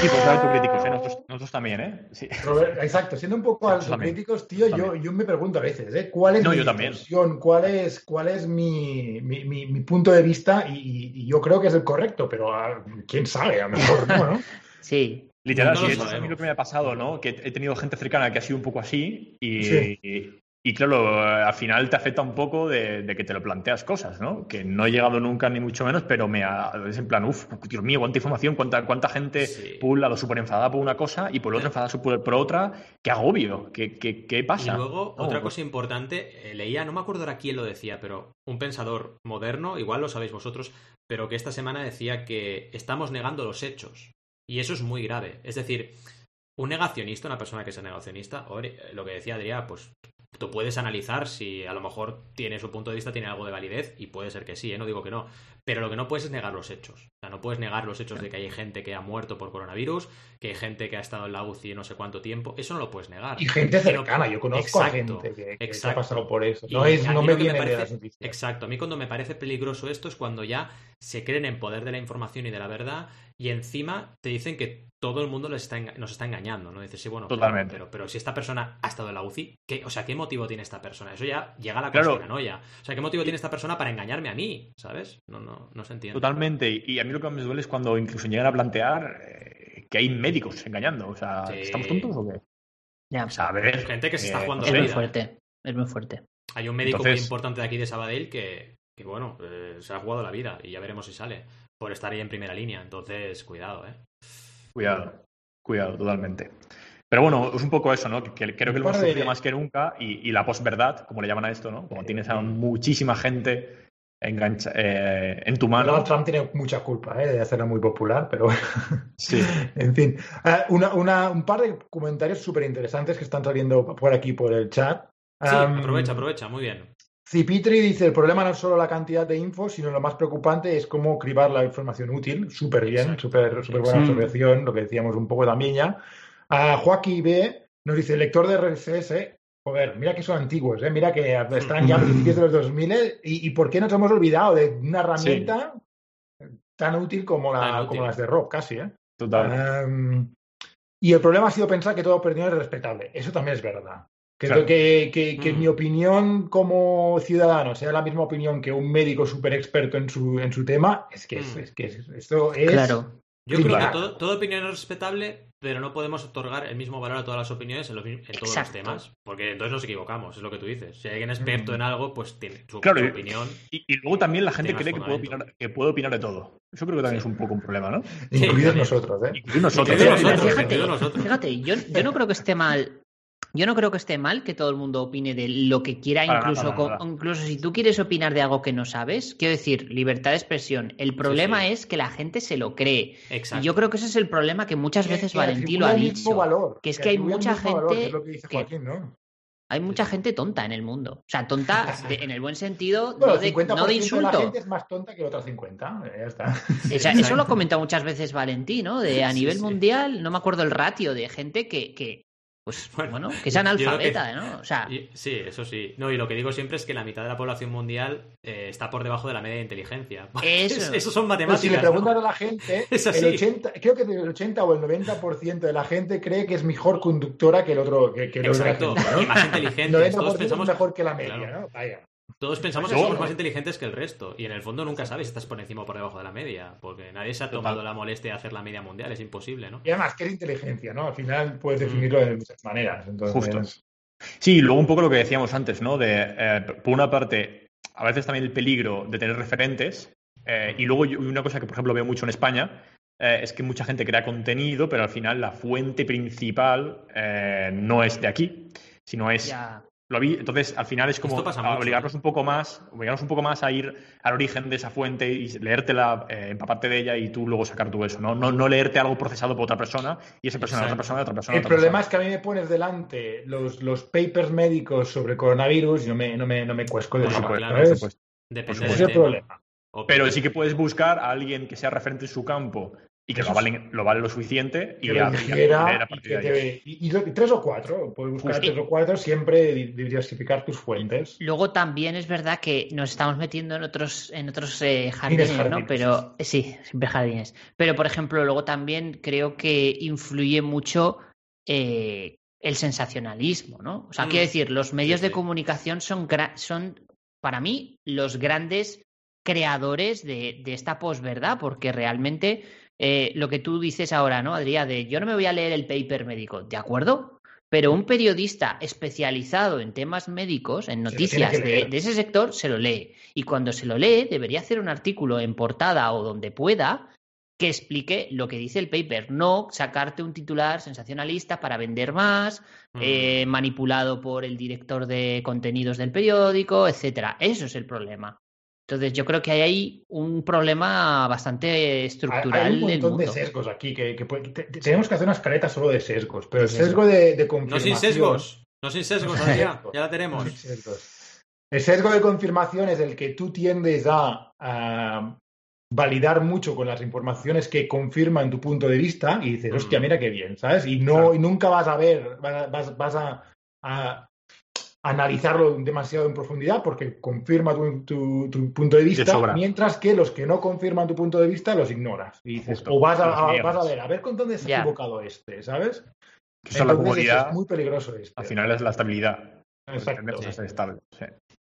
Sí, pues autocríticos, ¿eh? Nosotros, nosotros también, ¿eh? Sí. Robert, exacto, siendo un poco autocríticos, tío, yo, yo me pregunto a veces, ¿eh? ¿cuál es No, mi distorsión? ¿Cuál es, cuál es mi, mi, mi- mi punto de vista? Y, yo creo que es el correcto, pero ah, quién sabe, a lo mejor no, ¿no? Sí, Literal, No sí, lo esto es a mí lo que me ha pasado, ¿no? Que he tenido gente cercana que ha sido un poco así y, Sí. y, y, claro, eh, al final te afecta un poco de, de que te lo planteas cosas, ¿no? Que no he llegado nunca ni mucho menos, pero me ha, es en plan, uff, Dios mío, cuánta información, cuánta, cuánta gente Sí. por un lado súper enfadada por una cosa y por el otro enfadada por, por otra, qué agobio, qué, qué, qué Y pasa. luego, No, otra pues- cosa importante, eh, leía, no me acuerdo ahora quién lo decía, pero un pensador moderno, igual lo sabéis vosotros, pero que esta semana decía que estamos negando los hechos. Y eso es muy grave. Es decir, un negacionista, una persona que es negacionista, lo que decía Adrián, pues tú puedes analizar si a lo mejor tiene su punto de vista, tiene algo de validez, y puede ser que sí, ¿eh? no digo que no. Pero lo que no puedes es negar los hechos. O sea, no puedes negar los hechos de que hay gente que ha muerto por coronavirus, que hay gente que ha estado en la UCI no sé cuánto tiempo. Eso no lo puedes negar. Y gente cercana, yo conozco a gente que, ha pasado por eso. No, es, no me viene de las noticias. Exacto, a mí cuando me parece peligroso esto es cuando ya se creen en poder de la información y de la verdad y encima te dicen que todo el mundo les está nos está engañando, ¿no? Dices, sí, bueno, Totalmente. pero, pero si esta persona ha estado en la UCI, ¿qué, o sea, ¿qué motivo tiene esta persona? Eso ya llega a la claro. conspiranoia. O sea, ¿qué motivo tiene esta persona para engañarme a mí? ¿Sabes? No, no, no se entiende. Totalmente. Y a mí lo que me duele es cuando incluso llegan a plantear eh, que hay médicos engañando. O sea, ¿estamos tontos o qué? Ya. O sea, a ver, gente que se está eh, jugando Es muy vida. fuerte. Es muy fuerte. Hay un médico Entonces- muy importante de aquí de Sabadell que, que bueno, eh, se ha jugado la vida y ya veremos si sale por estar ahí en primera línea. Entonces, cuidado, ¿eh? Cuidado, cuidado, totalmente. Pero bueno, es un poco eso, ¿no? Que, que creo que lo hemos de- sufrido más que nunca y, y la posverdad, como le llaman a esto, ¿no? Como tienes a muchísima gente engancha, eh, en tu mano. Donald Trump tiene mucha culpa ¿eh? de hacerla muy popular, pero Sí, en fin. Ah, una, una- un par de comentarios súper interesantes que están saliendo por aquí por el chat. Sí, aprovecha, aprovecha, muy bien. Cipitri dice, el problema no es solo la cantidad de info, sino lo más preocupante es cómo cribar la información útil. Súper bien, súper súper buena observación, lo que decíamos un poco también ya. A Joaquín B nos dice, lector de RSS, joder, mira que son antiguos, ¿eh? mira que están ya a principios de los 2000 y, y por qué nos hemos olvidado de una herramienta tan útil como, la, Tan útil. como las de Rob, casi. ¿eh? total. Um, y el problema ha sido pensar que toda opinión es respetable. Eso también es verdad. Claro. que, que- que Mm. mi opinión como ciudadano sea la misma opinión que un médico súper experto en su, en su tema, es que, es, Mm. es que es- esto es... Claro. Yo creo que todo, toda opinión es respetable, pero no podemos otorgar el mismo valor a todas las opiniones en, los mi- en todos Exacto. los temas. Porque entonces nos equivocamos, es lo que tú dices. Si hay alguien experto Mm. en algo, pues tiene su, Claro, su opinión. Y, y luego también la gente cree que puede, opinar, que puede opinar de todo. Eso creo que también Sí. es un poco un problema, ¿no? Incluidos nosotros, ¿eh? Nosotros. Incluidos nosotros, fíjate, incluidos nosotros. fíjate, yo, yo no creo que esté mal. Yo no creo que esté mal que todo el mundo opine de lo que quiera, Para incluso, nada, con- nada. incluso si tú quieres opinar de algo que no sabes. Quiero decir, libertad de expresión. El problema sí. es que la gente se lo cree. Exacto. Y yo creo que ese es el problema que muchas veces Que Valentí lo ha el mismo dicho. valor, que es que hay el mucha valor, que gente es lo que dice que- Joaquín, ¿no? Hay mucha gente tonta en el mundo. O sea, tonta de- en el buen sentido, Bueno, no el de, 50% no de de la insulto. gente es más tonta que la otra 50. eh, Ya está. O sea, eso lo ha comentado muchas veces Valentí, ¿no? De a Sí, nivel sí. mundial, no me acuerdo el ratio de gente que, que pues, Bueno, bueno, que es yo lo que- analfabeta, ¿no? O sea, Y- sí, eso sí. No, y lo que digo siempre es que la mitad de la población mundial eh, está por debajo de la media de inteligencia. Eso. Eso son matemáticas. si le ¿no? preguntas a la gente, Es el así. 80, creo que el 80 o el 90% de la gente cree que es mejor conductora que el otro. Que, que el otro Exacto. gente, ¿no? Y más El inteligentes. 90% Todos es pensamos, mejor que la media, Claro. ¿no? Vaya. Todos pensamos que somos más inteligentes que el resto. Y en el fondo nunca sabes si estás por encima o por debajo de la media. Porque nadie se ha tomado la molestia de hacer la media mundial. Es imposible, ¿no? Y además, ¿qué es inteligencia? ¿no? Al final puedes Mm. definirlo de muchas maneras. Entonces, Justo. Sí, y luego un poco lo que decíamos antes, ¿no? De, eh, por una parte, a veces también el peligro de tener referentes. eh, y luego yo- una cosa que, por ejemplo, veo mucho en España eh, es que mucha gente crea contenido, pero al final la fuente principal eh, no es de aquí, sino es ya. Lo vi, entonces al final es como Esto pasa mucho, obligarnos ¿eh? un poco más, obligarnos un poco más a ir al origen de esa fuente y leértela, eh, empaparte de ella y tú luego sacar tú eso, ¿no? No, no leerte algo procesado por otra persona y esa persona, otra persona, otra persona. El otra problema persona. es que a mí me pones delante los, los papers médicos sobre coronavirus y no me, no me, no me cuesco de eso. supuesto, ¿sabes? por supuesto. Depende Ese es del el problema. Pero sí que puedes buscar a alguien que sea referente en su campo y que Eso lo sí. vale, lo vale lo suficiente y, que lo y dijera que te- tres o cuatro. Puedes buscar Justo. tres o cuatro, siempre di- diversificar tus fuentes. Luego también es verdad que nos estamos metiendo en otros, en otros eh, jardines, jardines, ¿no? Pero eh, sí, siempre jardines. Pero, por ejemplo, luego también creo que influye mucho eh, el sensacionalismo, ¿no? O sea, Mm. quiero decir, los medios Sí, de comunicación son, son, para mí, los grandes creadores de, de esta posverdad, porque realmente eh, lo que tú dices ahora, ¿no, Adrián? De yo no me voy a leer el paper médico, ¿de acuerdo? Pero un periodista especializado en temas médicos, en noticias de ese sector, se lo lee. Y cuando se lo lee, debería hacer un artículo en portada o donde pueda que explique lo que dice el paper, no sacarte un titular sensacionalista para vender más, Mm. eh, manipulado por el director de contenidos del periódico, etcétera. Eso es el problema. Entonces yo creo que hay ahí un problema bastante estructural hay un del montón de sesgos aquí que, que te- te- tenemos que hacer unas caretas solo de sesgos, pero el sesgo de, de No confirmación. sin sesgos. No sin sesgos, ya la tenemos. El sesgo de confirmación es el que tú tiendes a, a validar mucho con las informaciones que confirman tu punto de vista y dices, hostia, mira qué bien, ¿sabes? Y no, y nunca vas a ver, vas, vas a, a, analizarlo demasiado en profundidad porque confirma tu, tu, punto de vista, mientras que los que no confirman tu punto de vista los ignoras. Y dices, o vas a, vas a ver, a ver con dónde se ha equivocado este, ¿sabes? Entonces, es muy peligroso esto. Al final es la estabilidad. Exacto. Estable,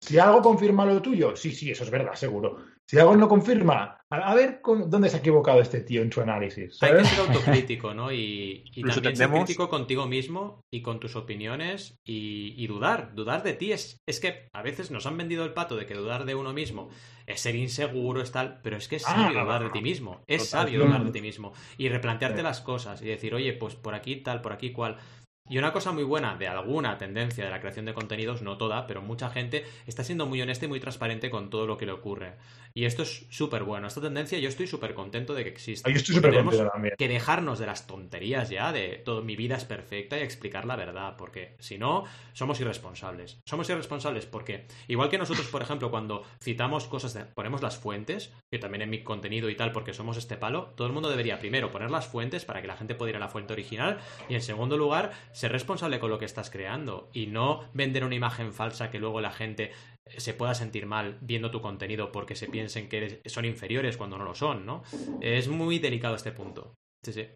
Si algo confirma lo tuyo, sí, sí, eso es verdad, seguro. Si algo no confirma, a, ver dónde se ha equivocado este tío en su análisis. Hay que ser autocrítico, ¿no? Y, también ser crítico contigo mismo y con tus opiniones y, dudar. Dudar de ti es, es que a veces nos han vendido el pato de que dudar de uno mismo es ser inseguro, es tal, pero es que es ah, sabio dudar de ti mismo. Es sabio dudar de ti mismo. Y replantearte las cosas y decir, oye, pues por aquí tal, por aquí cual. Y una cosa muy buena de alguna tendencia de la creación de contenidos, no toda, pero mucha gente está siendo muy honesta y muy transparente con todo lo que le ocurre. Y esto es súper bueno. Esta tendencia yo estoy súper contento de que exista. Yo estoy súper contento también. Que dejarnos de las tonterías ya, de todo mi vida es perfecta y explicar la verdad, porque si no, somos irresponsables. Somos irresponsables porque, igual que nosotros, por ejemplo, cuando citamos cosas, ponemos las fuentes, yo también en mi contenido y tal, porque somos este palo, todo el mundo debería primero poner las fuentes para que la gente pueda ir a la fuente original y en segundo lugar, ser responsable con lo que estás creando y no vender una imagen falsa que luego la gente se pueda sentir mal viendo tu contenido porque se piensen que son inferiores cuando no lo son, ¿no? Es muy delicado este punto. Sí, sí.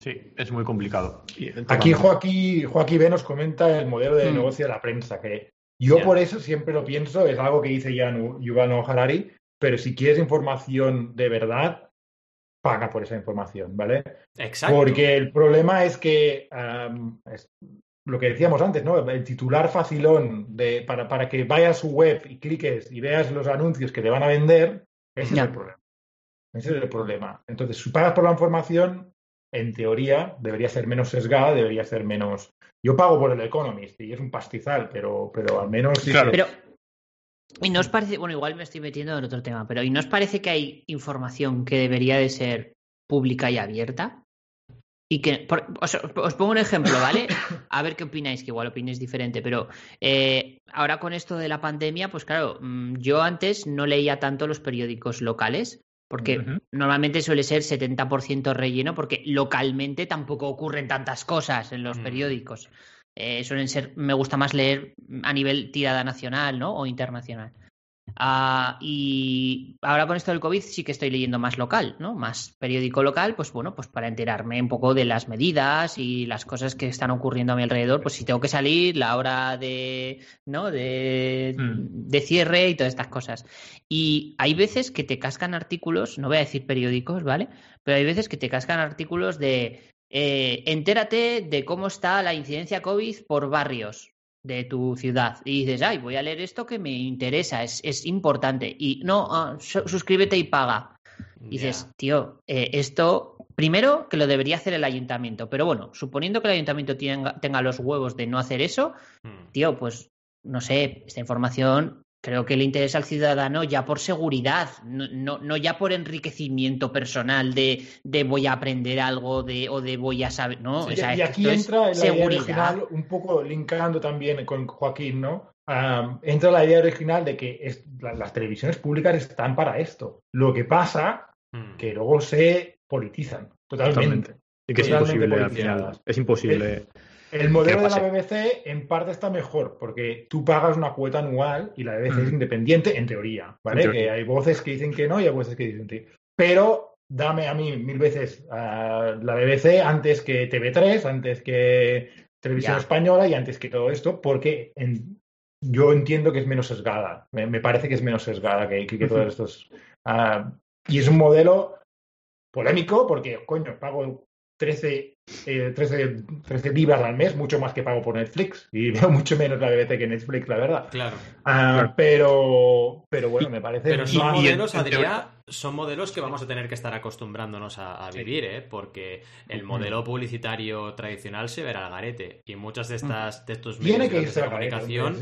Sí, es muy complicado. Aquí Joaquín, Joaquín B nos comenta el modelo de mm. negocio de la prensa, que yo por eso siempre lo pienso, es algo que dice ya Yuval Harari, pero si quieres información de verdad, paga por esa información, ¿vale? Exacto. Porque el problema es que lo que decíamos antes, ¿no? El titular facilón de, para, para que vayas a su web y cliques y veas los anuncios que te van a vender, ese es el problema. Ese es el problema. Entonces, si pagas por la información, en teoría, debería ser menos sesgada, debería ser menos. Yo pago por el Economist y es un pastizal, pero, pero al menos. claro. Pero, y no os parece, bueno, igual me estoy metiendo en otro tema, pero ¿y no os parece que hay información que debería de ser pública y abierta? Y que, os, pongo un ejemplo, ¿vale? A ver qué opináis, que igual opinéis diferente, pero eh, ahora con esto de la pandemia, pues claro, mm, yo antes no leía tanto los periódicos locales, porque normalmente suele ser 70% relleno, porque localmente tampoco ocurren tantas cosas en los mm. periódicos. Eh, suelen ser, me gusta más leer a nivel tirada nacional, ¿no? O internacional. Ah, y ahora con esto del COVID sí que estoy leyendo más local, ¿no? Más periódico local, pues bueno, pues para enterarme un poco de las medidas y las cosas que están ocurriendo a mi alrededor, pues si tengo que salir, la hora de, ¿no? De, hmm. de cierre y todas estas cosas. Y hay veces que te cascan artículos, no voy a decir periódicos, ¿vale? Pero hay veces que te cascan artículos de eh, entérate de cómo está la incidencia COVID por barrios de tu ciudad. Y dices, ay, voy a leer esto que me interesa, es, es importante. Y no, ah, suscríbete y paga. dices, tío, eh, esto, primero que lo debería hacer el ayuntamiento, pero bueno, suponiendo que el ayuntamiento tenga, tenga los huevos de no hacer eso, hmm. tío, pues no sé, esta información creo que le interesa al ciudadano ya por seguridad, no, no, ya por enriquecimiento personal de, de, voy a aprender algo de, o de voy a saber. No, y aquí entra la idea original, un poco linkando también con Joaquín, ¿no? entra la idea original de que las televisiones públicas están para esto. Lo que pasa hmm. que luego se politizan totalmente. Y que es imposible al final. Es imposible. El modelo de la BBC en parte está mejor, porque tú pagas una cuota anual y la BBC es independiente en teoría, ¿vale? Que hay voces que dicen que no y hay voces que dicen que Pero dame a mí mil veces la BBC antes que TV3, antes que Televisión Española y antes que todo esto, porque yo entiendo que es menos sesgada. Me, parece que es menos sesgada que, que, todos estos. Ah, y es un modelo polémico porque, coño, pago 13, 13, 13, libras al mes, mucho más que pago por Netflix. Y veo mucho menos la BBC que Netflix, la verdad. Claro. Ah, pero, pero bueno, me parece. Pero son modelos, Adrián, son modelos que vamos a tener que estar acostumbrándonos a, vivir, ¿eh? Porque el modelo publicitario tradicional se verá al garete. Y muchas de estas de estos medios de comunicación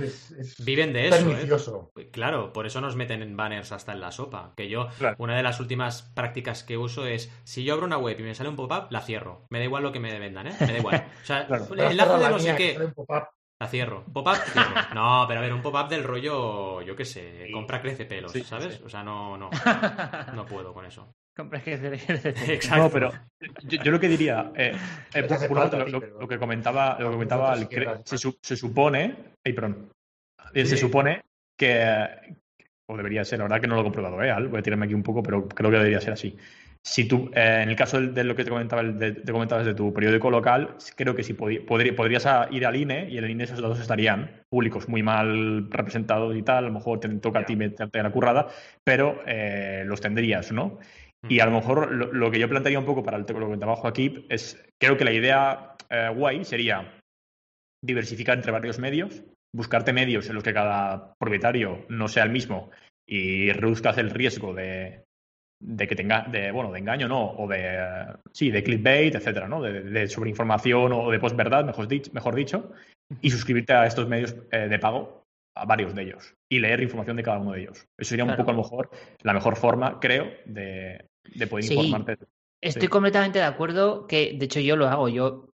viven de eso. ¿eh? Claro, por eso nos meten en banners hasta en la sopa. Que yo, una de las últimas prácticas que uso es si yo abro una web y me sale un pop-up, la cierro. Me da igual lo que me vendan, ¿eh? Me da igual. O sea, enlace de no sé qué. La cierro. ¿Pop-up? Cierro. No, pero a ver, un pop-up del rollo, yo qué sé, compra crece pelos, Sí, ¿sabes? sí. O sea, no, no, no puedo con eso. Compras que Exacto. No, pero yo, yo lo que diría, eh, eh, por falta lo, que comentaba, lo que comentaba el cre- se, más. su- se supone, ay, perdón, Eh, se supone que, o debería ser, la verdad que no lo he comprobado, ¿eh? Al, voy a tirarme aquí un poco, pero creo que debería ser así. Si tú, eh, en el caso de, lo que te comentaba, de, te comentabas de tu periódico local, creo que podrí- podrías ir al INE y en el INE esos datos estarían públicos, muy mal representados y tal, a lo mejor te toca a ti meterte en la currada, pero eh, los tendrías, ¿no? Y a lo mejor lo, lo que yo plantearía un poco para el, lo que comentaba Joaquín es, creo que la idea eh, guay sería diversificar entre varios medios, buscarte medios en los que cada propietario no sea el mismo y reduzcas el riesgo de, de que tenga, de, bueno, de engaño, no, o de, eh, sí, de clickbait, etcétera, ¿no? De, de sobreinformación o de posverdad, mejor dicho, mejor dicho, y suscribirte a estos medios eh, de pago, a varios de ellos, y leer información de cada uno de ellos. Eso sería un poco, a lo mejor, la mejor forma, creo, de, de poder Sí. informarte. Estoy Sí. completamente de acuerdo que, de hecho, yo lo hago. Yo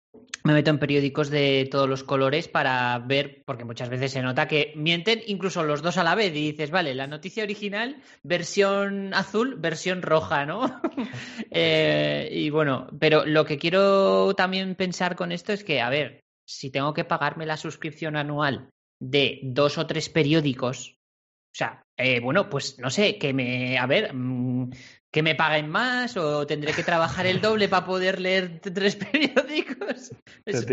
me meto en periódicos de todos los colores para ver, porque muchas veces se nota que mienten incluso los dos a la vez y dices, vale, la noticia original, versión azul, versión roja, ¿no? Eh, y bueno, pero lo que quiero también pensar con esto es que, a ver, si tengo que pagarme la suscripción anual de dos o tres periódicos, o sea, eh, bueno, pues no sé, que me, a ver, mm, que me paguen más o tendré que trabajar el doble para poder leer tres periódicos.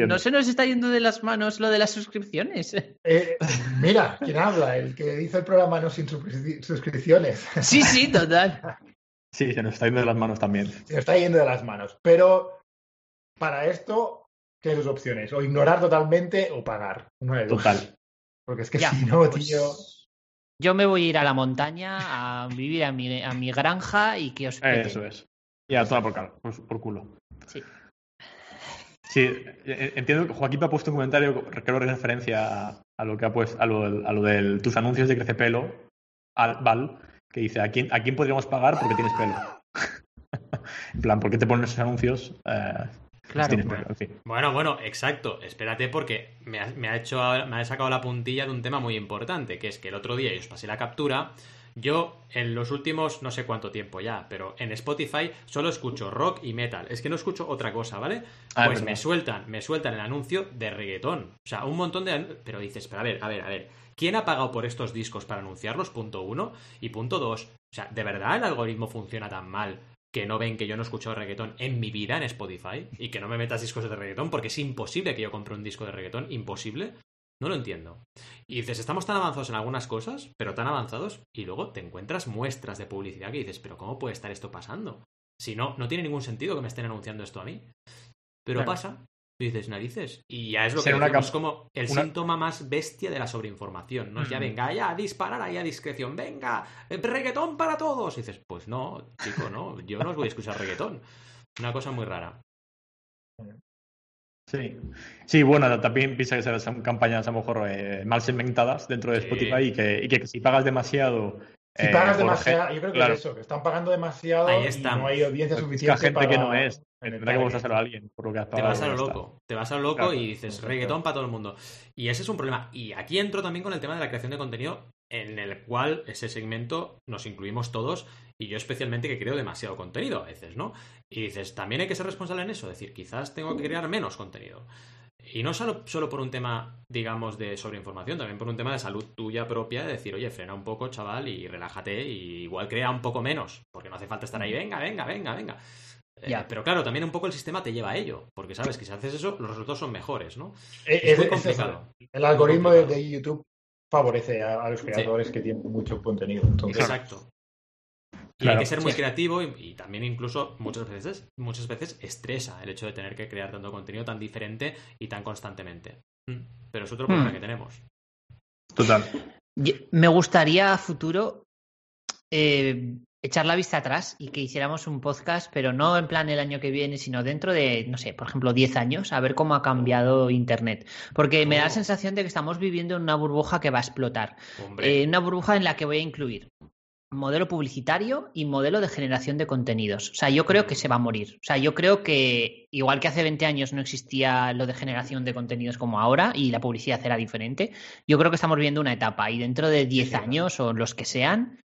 No se nos está yendo de las manos lo de las suscripciones. Eh, mira, ¿quién habla? El que hizo el programa No Sin Suscri- Suscripciones. Sí, sí, total. Sí, se nos está yendo de las manos también. Se nos está yendo de las manos. Pero para esto, ¿qué dos opciones? O ignorar totalmente o pagar. Una de dos. Total. Porque es que Ya, si no, pues, tío. Yo me voy a ir a la montaña a vivir a mi, a mi granja y que os peten. Eso es. Toma por, cal- por, por culo. Sí. Sí, eh, entiendo que Joaquín me ha puesto un comentario, creo que referencia a, a lo que ha puesto, a lo, a lo del tus anuncios de Crecepelo, al Val, que dice ¿a quién, a quién podríamos pagar porque tienes pelo? en plan, ¿por qué te ponen esos anuncios? Eh, Claro. en fin. Bueno, bueno, exacto. Espérate porque me ha, me ha hecho, me ha sacado la puntilla de un tema muy importante, que es que el otro día y os pasé la captura. Yo en los últimos no sé cuánto tiempo ya, pero en Spotify solo escucho rock y metal. Es que no escucho otra cosa, ¿vale? Ah, es pues me sueltan, me sueltan el anuncio de reggaetón. O sea, un montón de... Pero dices, pero a ver, a ver, a ver. ¿Quién ha pagado por estos discos para anunciarlos? Punto uno. Y punto dos. O sea, ¿de verdad el algoritmo funciona tan mal que no ven que yo no he escuchado reggaetón en mi vida en Spotify y que no me metas discos de reggaetón porque es imposible que yo compre un disco de reggaetón, imposible. No lo entiendo. Y dices, estamos tan avanzados en algunas cosas, pero tan avanzados, y luego te encuentras muestras de publicidad que dices, pero ¿cómo puede estar esto pasando? Si no, no tiene ningún sentido que me estén anunciando esto a mí. Pero Claro. pasa. Tú dices, narices. Y ya es lo Ser que una decimos, como el una- síntoma más bestia de la sobreinformación. No es ya, venga, ya, a disparar ahí a discreción, venga, eh, reggaetón para todos. Y dices, pues no, chico, no, yo no os voy a escuchar reggaetón. Una cosa muy rara. Sí. Sí, bueno, también piensa que son campañas a lo mejor eh, mal segmentadas dentro de Sí. Spotify y que, y que si pagas demasiado. Si eh, pagas por demasiado, yo creo que claro, es eso, que están pagando demasiado Ahí y no hay audiencia Es que suficiente. gente para que no es. Tendrá que mostrárselo a alguien por lo que has Te vas a lo está. loco, te vas a lo loco Claro. y dices Exacto. reggaetón para todo el mundo. Y ese es un problema. Y aquí entro también con el tema de la creación de contenido, en el cual ese segmento nos incluimos todos, y yo especialmente que creo demasiado contenido a veces, ¿no? Y dices, también hay que ser responsable en eso, es decir, quizás tengo que crear menos contenido. Y no solo, solo por un tema, digamos, de sobreinformación, también por un tema de salud tuya propia, de decir, oye, frena un poco, chaval, y relájate, y igual crea un poco menos, porque no hace falta estar ahí, venga, venga, venga, venga. Eh, pero claro, también un poco el sistema te lleva a ello, porque sabes que si haces eso, los resultados son mejores, ¿no? Eh, Es muy es- es complicado. eso. El algoritmo de, complicado. de YouTube favorece a, a los creadores que tienen mucho contenido. Entonces, Exacto. Y Claro. hay que ser muy creativo y, y también incluso muchas veces, muchas veces estresa el hecho de tener que crear tanto contenido tan diferente y tan constantemente. Mm. Pero es otro problema Hmm. que tenemos. Total. Yo- Me gustaría a futuro eh, echar la vista atrás y que hiciéramos un podcast, pero no en plan el año que viene, sino dentro de, no sé, por ejemplo, 10 años, a ver cómo ha cambiado Internet. Porque me da la Oh. sensación de que estamos viviendo en una burbuja que va a explotar. Eh, una burbuja en la que voy a incluir modelo publicitario y modelo de generación de contenidos. O sea, yo creo que se va a morir. O sea, yo creo que igual que hace 20 años no existía lo de generación de contenidos como ahora y la publicidad era diferente, yo creo que estamos viendo una etapa y dentro de 10 años o los que sean,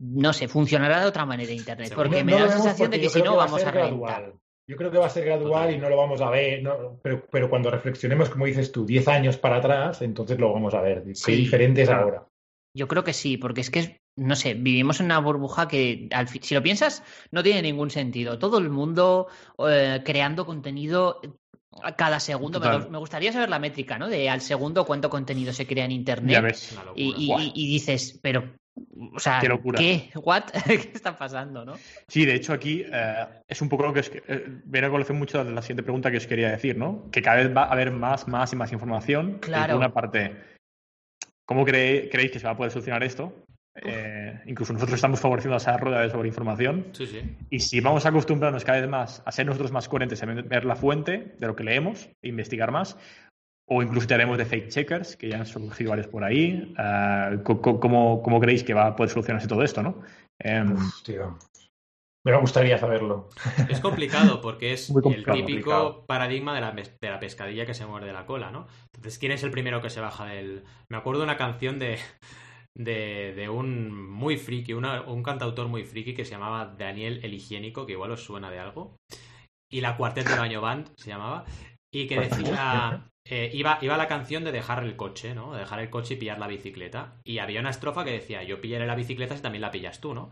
no sé, funcionará de otra manera Internet. Porque No- me no da la sensación de que si no que va a vamos a reventar. gradual. Yo creo que va a ser gradual y no lo vamos a ver. no, pero, pero cuando reflexionemos, como dices tú, 10 años para atrás, entonces lo vamos a ver. Qué Sí, diferente es claro. ahora. Yo creo que sí, porque es que, no sé, vivimos en una burbuja que, al si lo piensas, no tiene ningún sentido. Todo el mundo eh, creando contenido a cada segundo. Me, gustaría saber la métrica, ¿no? De al segundo cuánto contenido se crea en Ya Internet. ves. Una locura. Y, y- Buah. y- y dices, pero, o sea, Qué locura. ¿qué? ¿What? ¿Qué está pasando, no? Sí, de hecho aquí eh, es un poco lo que os, eh, viene a colación mucho de la siguiente pregunta que os quería decir, ¿no? Que cada vez va a haber más, más y más información. Y Claro. por una parte, ¿cómo creéis que se va a poder solucionar esto? Eh, incluso nosotros estamos favoreciendo esa rueda de sobreinformación. Sí, sí. Y si vamos a acostumbrarnos cada vez más a ser nosotros más coherentes, a ver la fuente de lo que leemos, e investigar más, o incluso te haremos de fake checkers, que ya han surgido varios por ahí, co- ¿cómo, cómo creéis que va a poder solucionarse todo esto, no? Em, Uf, tío. Me gustaría saberlo. Es complicado porque es complicado, el típico complicado. paradigma de la, mes- de la pescadilla que se muerde la cola, ¿no? Entonces, ¿quién es el primero que se baja del...? Me acuerdo de una canción de, de, de un muy friki, una- un cantautor muy friki que se llamaba Daniel el Higiénico, que igual os suena de algo. Y la Cuartet de Baño Band se llamaba. Y que decía... eh, iba, iba la canción de dejar el coche, ¿no? De dejar el coche y pillar la bicicleta. Y había una estrofa que decía, yo pillaré la bicicleta si también la pillas tú, ¿no?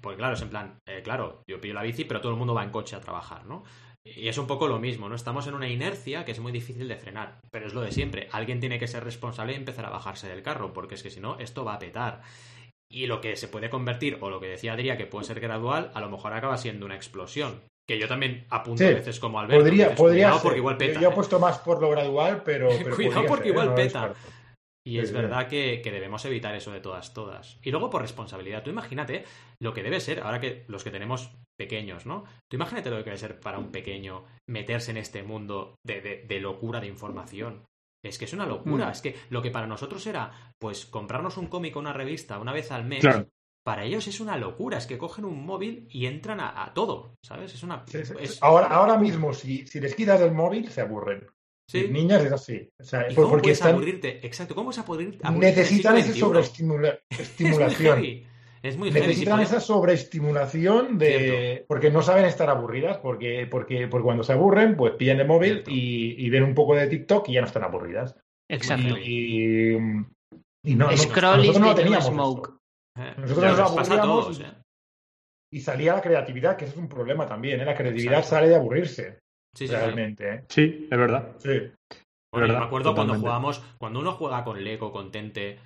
Pues claro, es en plan, eh, claro, yo pillo la bici, pero todo el mundo va en coche a trabajar, ¿no? Y es un poco lo mismo, ¿no? Estamos en una inercia que es muy difícil de frenar, pero es lo de siempre. Alguien tiene que ser responsable y empezar a bajarse del carro, porque es que si no, esto va a petar. Y lo que se puede convertir, o lo que decía Adria, que puede ser gradual, a lo mejor acaba siendo una explosión. Que yo también apunto Sí, a veces como Alberto. Podría, que dices, podría "Cuidado, ser. porque igual Yo- peta. Yo, he ¿eh?". puesto más por lo gradual, pero. pero Cuidado porque ser, igual no peta. Y es verdad que, que debemos evitar eso de todas, todas. Y luego por responsabilidad. Tú imagínate lo que debe ser, ahora que los que tenemos pequeños, ¿no? Tú imagínate lo que debe ser para un pequeño meterse en este mundo de, de- de locura de información. Es que es una locura. Mm. Es que lo que para nosotros era, pues, comprarnos un cómic o una revista una vez al mes. Claro. Para ellos es una locura. Es que cogen un móvil y entran a, a todo, ¿sabes? Es una... Sí, sí. es- Ahora, ahora mismo, si, si les quitas el móvil, se aburren. sí. Niñas es así. O sea, ¿Y por- cómo porque puedes están, aburrirte? Exacto, ¿cómo vas a poder aburrirte necesitan esa sobreestimulación. Es muy. Necesitan Si esa sobreestimulación de Cierto. porque no saben estar aburridas, porque, porque, porque cuando se aburren, pues pillan el móvil y, y ven un poco de TikTok y ya no están aburridas. Exacto. Y, y no, no- Scroll no new teníamos smoke. eso. Eh, Nosotros nos pasa a todos, ¿eh? Y salía la creatividad, que ese es un problema también. ¿eh? La creatividad Exacto. sale de aburrirse, Sí, sí, sí. realmente. ¿eh? Sí, es verdad. Sí. Bueno, yo me acuerdo cuando jugábamos, cuando uno juega con Lego, con Tente,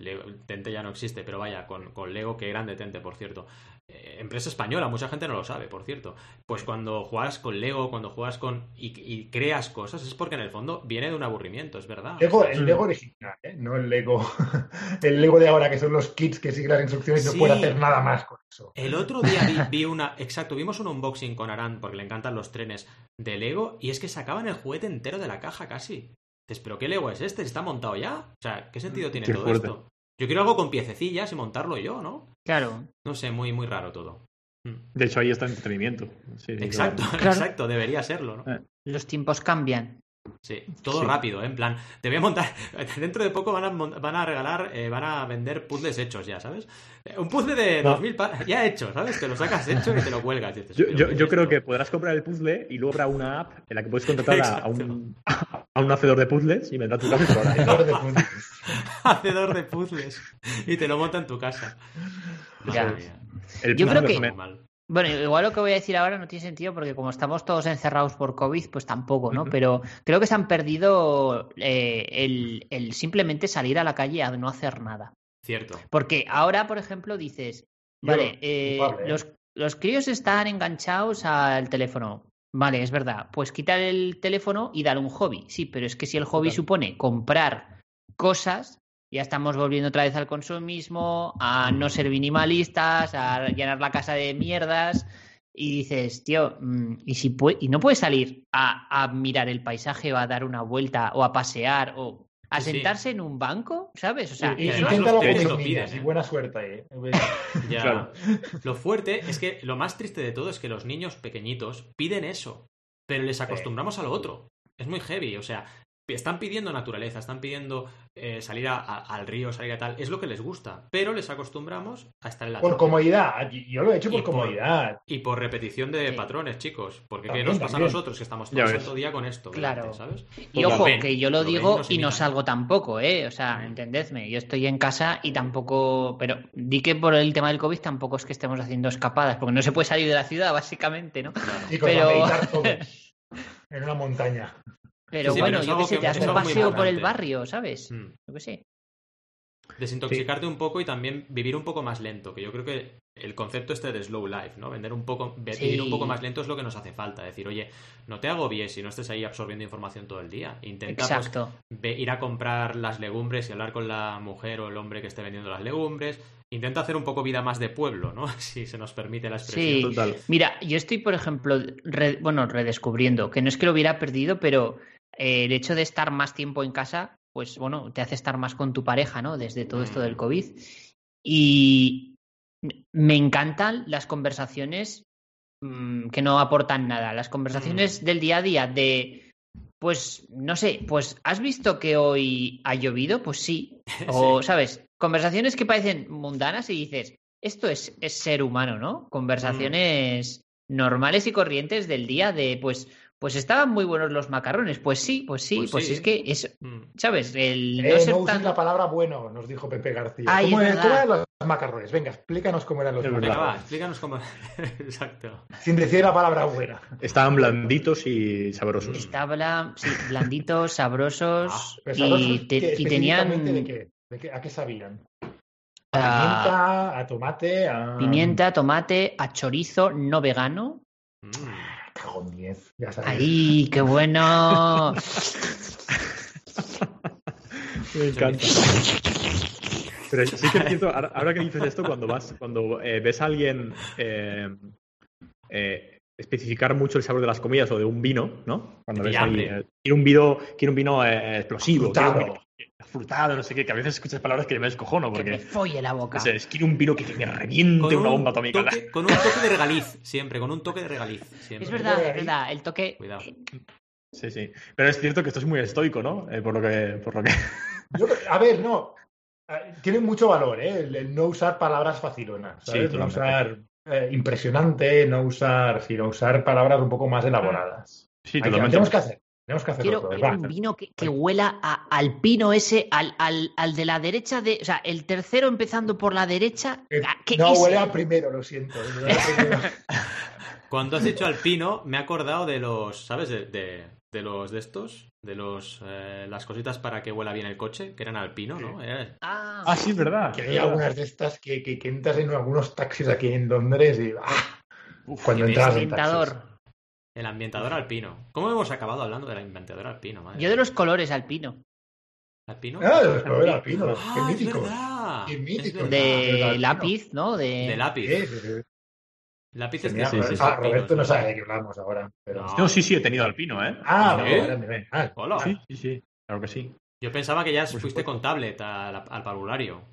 Lego- Tente ya no existe, pero vaya, con, con Lego, qué grande Tente, por cierto. Eh, empresa española, mucha gente no lo sabe, por cierto. Pues cuando juegas con Lego, cuando juegas con. y, y creas cosas, es porque en el fondo viene de un aburrimiento, es verdad. Lego, el Lego original, ¿eh? no el Lego, el Lego de ahora, que son los kits que siguen las instrucciones y Sí. no puede hacer nada más con eso. El otro día vi, vi una. Exacto, vimos un unboxing con Aran, porque le encantan los trenes de Lego, y es que sacaban el juguete entero de la caja casi. Dices, ¿pero qué Lego es este? ¿Está montado ya? O sea, ¿qué sentido tiene Qué todo fuerte. esto? Yo quiero algo con piececillas y montarlo yo, ¿no? Claro. No sé, muy, muy raro todo. Mm. De hecho, ahí está el entretenimiento. Sí, Exacto, Claro. exacto, debería serlo, ¿no? Eh. Los tiempos cambian. Sí, todo Sí. rápido, ¿eh? en plan, te voy a montar, dentro de poco van a, mon- van a regalar, eh, van a vender puzzles hechos ya, ¿sabes? Eh, Un puzzle de No. 2000 pa- ya hecho, ¿sabes? Te lo sacas hecho y te lo cuelgas. dices, Yo, "¿Pero yo- qué es yo creo esto?". que podrás comprar el puzzle y luego habrá una app en la que puedes contratar a, un, a un hacedor de puzzles y vendrá a tu casa y te. Hacedor de puzzles. Hacedor de puzzles y te lo monta en tu casa. Ya. Madre mía, El Yo creo puzzle que- muy me- mal. Bueno, igual lo que voy a decir ahora no tiene sentido porque como estamos todos encerrados por COVID, pues tampoco, ¿no? Pero creo que se han perdido eh, el, el simplemente salir a la calle a no hacer nada. Cierto. Porque ahora, por ejemplo, dices, vale, eh, culpable, ¿eh? los, los críos están enganchados al teléfono. Vale, es verdad. Pues quitar el teléfono y dar un hobby. Sí, pero es que si el hobby supone comprar cosas, ya estamos volviendo otra vez al consumismo, a no ser minimalistas, a llenar la casa de mierdas. Y dices, tío, mm, y si y no puedes salir a, a mirar el paisaje o a dar una vuelta o a pasear o a Sí, sí. sentarse en un banco, ¿sabes? O sea, Y, eso- inténtalo con piden, y buena suerte ahí. ¿eh? Ya. Claro. Lo fuerte es que lo más triste de todo es que los niños pequeñitos piden eso, pero les acostumbramos a lo otro. Es muy heavy, o sea, están pidiendo naturaleza, están pidiendo eh, salir a- a- al río, salir a tal, es lo que les gusta, pero les acostumbramos a estar en la Por comodidad. Yo lo he hecho Y por por- comodidad. Y por repetición de Sí. patrones, chicos. Porque ¿qué nos pasa también. a nosotros que estamos todo el santo día con esto? Claro. delante, ¿sabes? Y Lo ojo, ven, que yo lo lo ven y digo y no salgo tampoco, ¿eh? O sea, entendedme, yo estoy en casa y tampoco, pero di que por el tema del COVID tampoco es que estemos haciendo escapadas, porque no se puede salir de la ciudad, básicamente, ¿no? Chicos, Pero-. En una montaña. Pero Sí, bueno, pero yo qué sé, te haces un paseo por el barrio, ¿sabes? Mm. Yo qué sé. Desintoxicarte un poco y también vivir un poco más lento, que yo creo que el concepto este de slow life, ¿no? Vender un poco, Sí. vivir un poco más lento es lo que nos hace falta. Decir, oye, no te agobies y no estés ahí absorbiendo información todo el día. Intenta pues, ir a comprar las legumbres y hablar con la mujer o el hombre que esté vendiendo las legumbres. Intenta hacer un poco vida más de pueblo, ¿no? Si se nos permite la expresión. Sí. Total. Mira, yo estoy, por ejemplo, re- bueno, redescubriendo, que no es que lo hubiera perdido, pero eh, el hecho de estar más tiempo en casa, pues bueno, te hace estar más con tu pareja, ¿no? Desde todo esto del COVID. Y me encantan las conversaciones mm, que no aportan nada, las conversaciones del día a día de, pues, no sé, pues, ¿has visto que hoy ha llovido? Pues sí. O, ¿sabes? Conversaciones que parecen mundanas y dices, esto es, es ser humano, ¿no? Conversaciones normales y corrientes del día de, pues, pues estaban muy buenos los macarrones. Pues sí, pues sí, Pues pues, sí. es que es, Mm. ¿sabes? El no Eh, ser no uses tan... la palabra bueno, nos dijo Pepe García. Ay, ¿Cómo, eran los macarrones? Venga, explícanos cómo eran los. Venga, va, macarrones. explícanos cómo. Exacto. Sin decir la palabra buena. Estaban blanditos y sabrosos. Estaba sí, blanditos, sabrosos Ah, Pero y, sabrosos, te- ¿qué- y tenían específicamente ¿De qué? ¿De qué? ¿A qué sabían? A ah, pimienta, a tomate, a... pimienta, tomate, a chorizo no vegano. Mm. Cago en 10, ya sabes. ¡Ay, qué bueno! Me encanta. Pero sí que es cierto, ahora, que dices esto, cuando vas, cuando eh, ves a alguien eh, eh, especificar mucho el sabor de las comidas o de un vino, ¿no? Cuando ves ahí, Hambre. eh, quiero un vino, quiero un vino eh, explosivo, quiero un Frutado. vino frutado, no sé qué, que a veces escuchas palabras que me descojono que me porque folle la boca. o sea, es, quiero un vino que, me reviente Con una un bomba atómica. toque- con un toque de regaliz, siempre, con un toque de regaliz. Siempre. Es verdad, es verdad. El toque. Cuidado. Sí, sí. Pero es cierto que esto es muy estoico, ¿no? Eh, por lo que, por lo que. Yo- a ver, no. Eh, Tiene mucho valor, ¿eh? El, el no usar palabras facilonas, no totalmente. usar eh, impresionante, no usar, sino usar palabras un poco más elaboradas. Sí, totalmente. tenemos que hacer, tenemos que hacerlo Quiero, un vino que, que huela a- al pino ese, al, al, al de la derecha, de, o sea, el tercero empezando por la derecha. Eh, que no, ese- huele a primero, lo siento. Cuando has dicho alpino, me he acordado de los, ¿sabes? De, de- de los de estos, de los eh, las cositas para que huela bien el coche, que eran alpino, ¿no? Era- Ah, Ah, sí, es verdad. que hay algunas de estas que, que, que entras en algunos taxis aquí en Londres y ¡ah! cuando qué entras en taxis. El ambientador alpino. ¿Cómo hemos acabado hablando del ambientador alpino? Madre Yo de los colores alpino. ¿Alpino? Ah, de los colores alpinos, Ah, qué es míticos. verdad. Qué verdad. de alpino. lápiz, ¿no? De, De lápiz. Sí, sí, sí. Lápiz es de sí, Roberto- sí, ah, Roberto no ¿no? sabe de qué hablamos ahora. Pero... No. No, sí, sí, he tenido alpino, ¿eh? Ah, ¿Sí? vale. Ah, Hola. Sí, sí, sí. Claro que sí. Yo pensaba que ya Por fuiste con tablet al, al parvulario.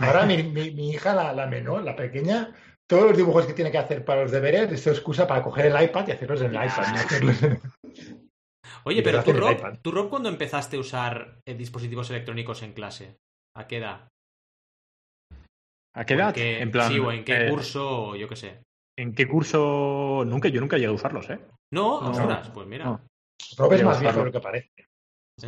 Ahora mi, mi, mi hija, la, la menor, la pequeña, todos los dibujos que tiene que hacer para los deberes, es su excusa para coger el iPad y hacerlos en el iPad. no Oye, pero tú, Rob. ¿tú, Rob, cuando empezaste a usar eh, dispositivos electrónicos en clase? ¿A qué edad? ¿A qué edad? ¿En qué- en plan, sí, o en qué eh, curso, o yo qué sé. ¿En qué curso? Nunca, yo nunca llegué a usarlos, ¿eh? No, No. ostras, pues mira. No. Rob es más viejo de lo que parece.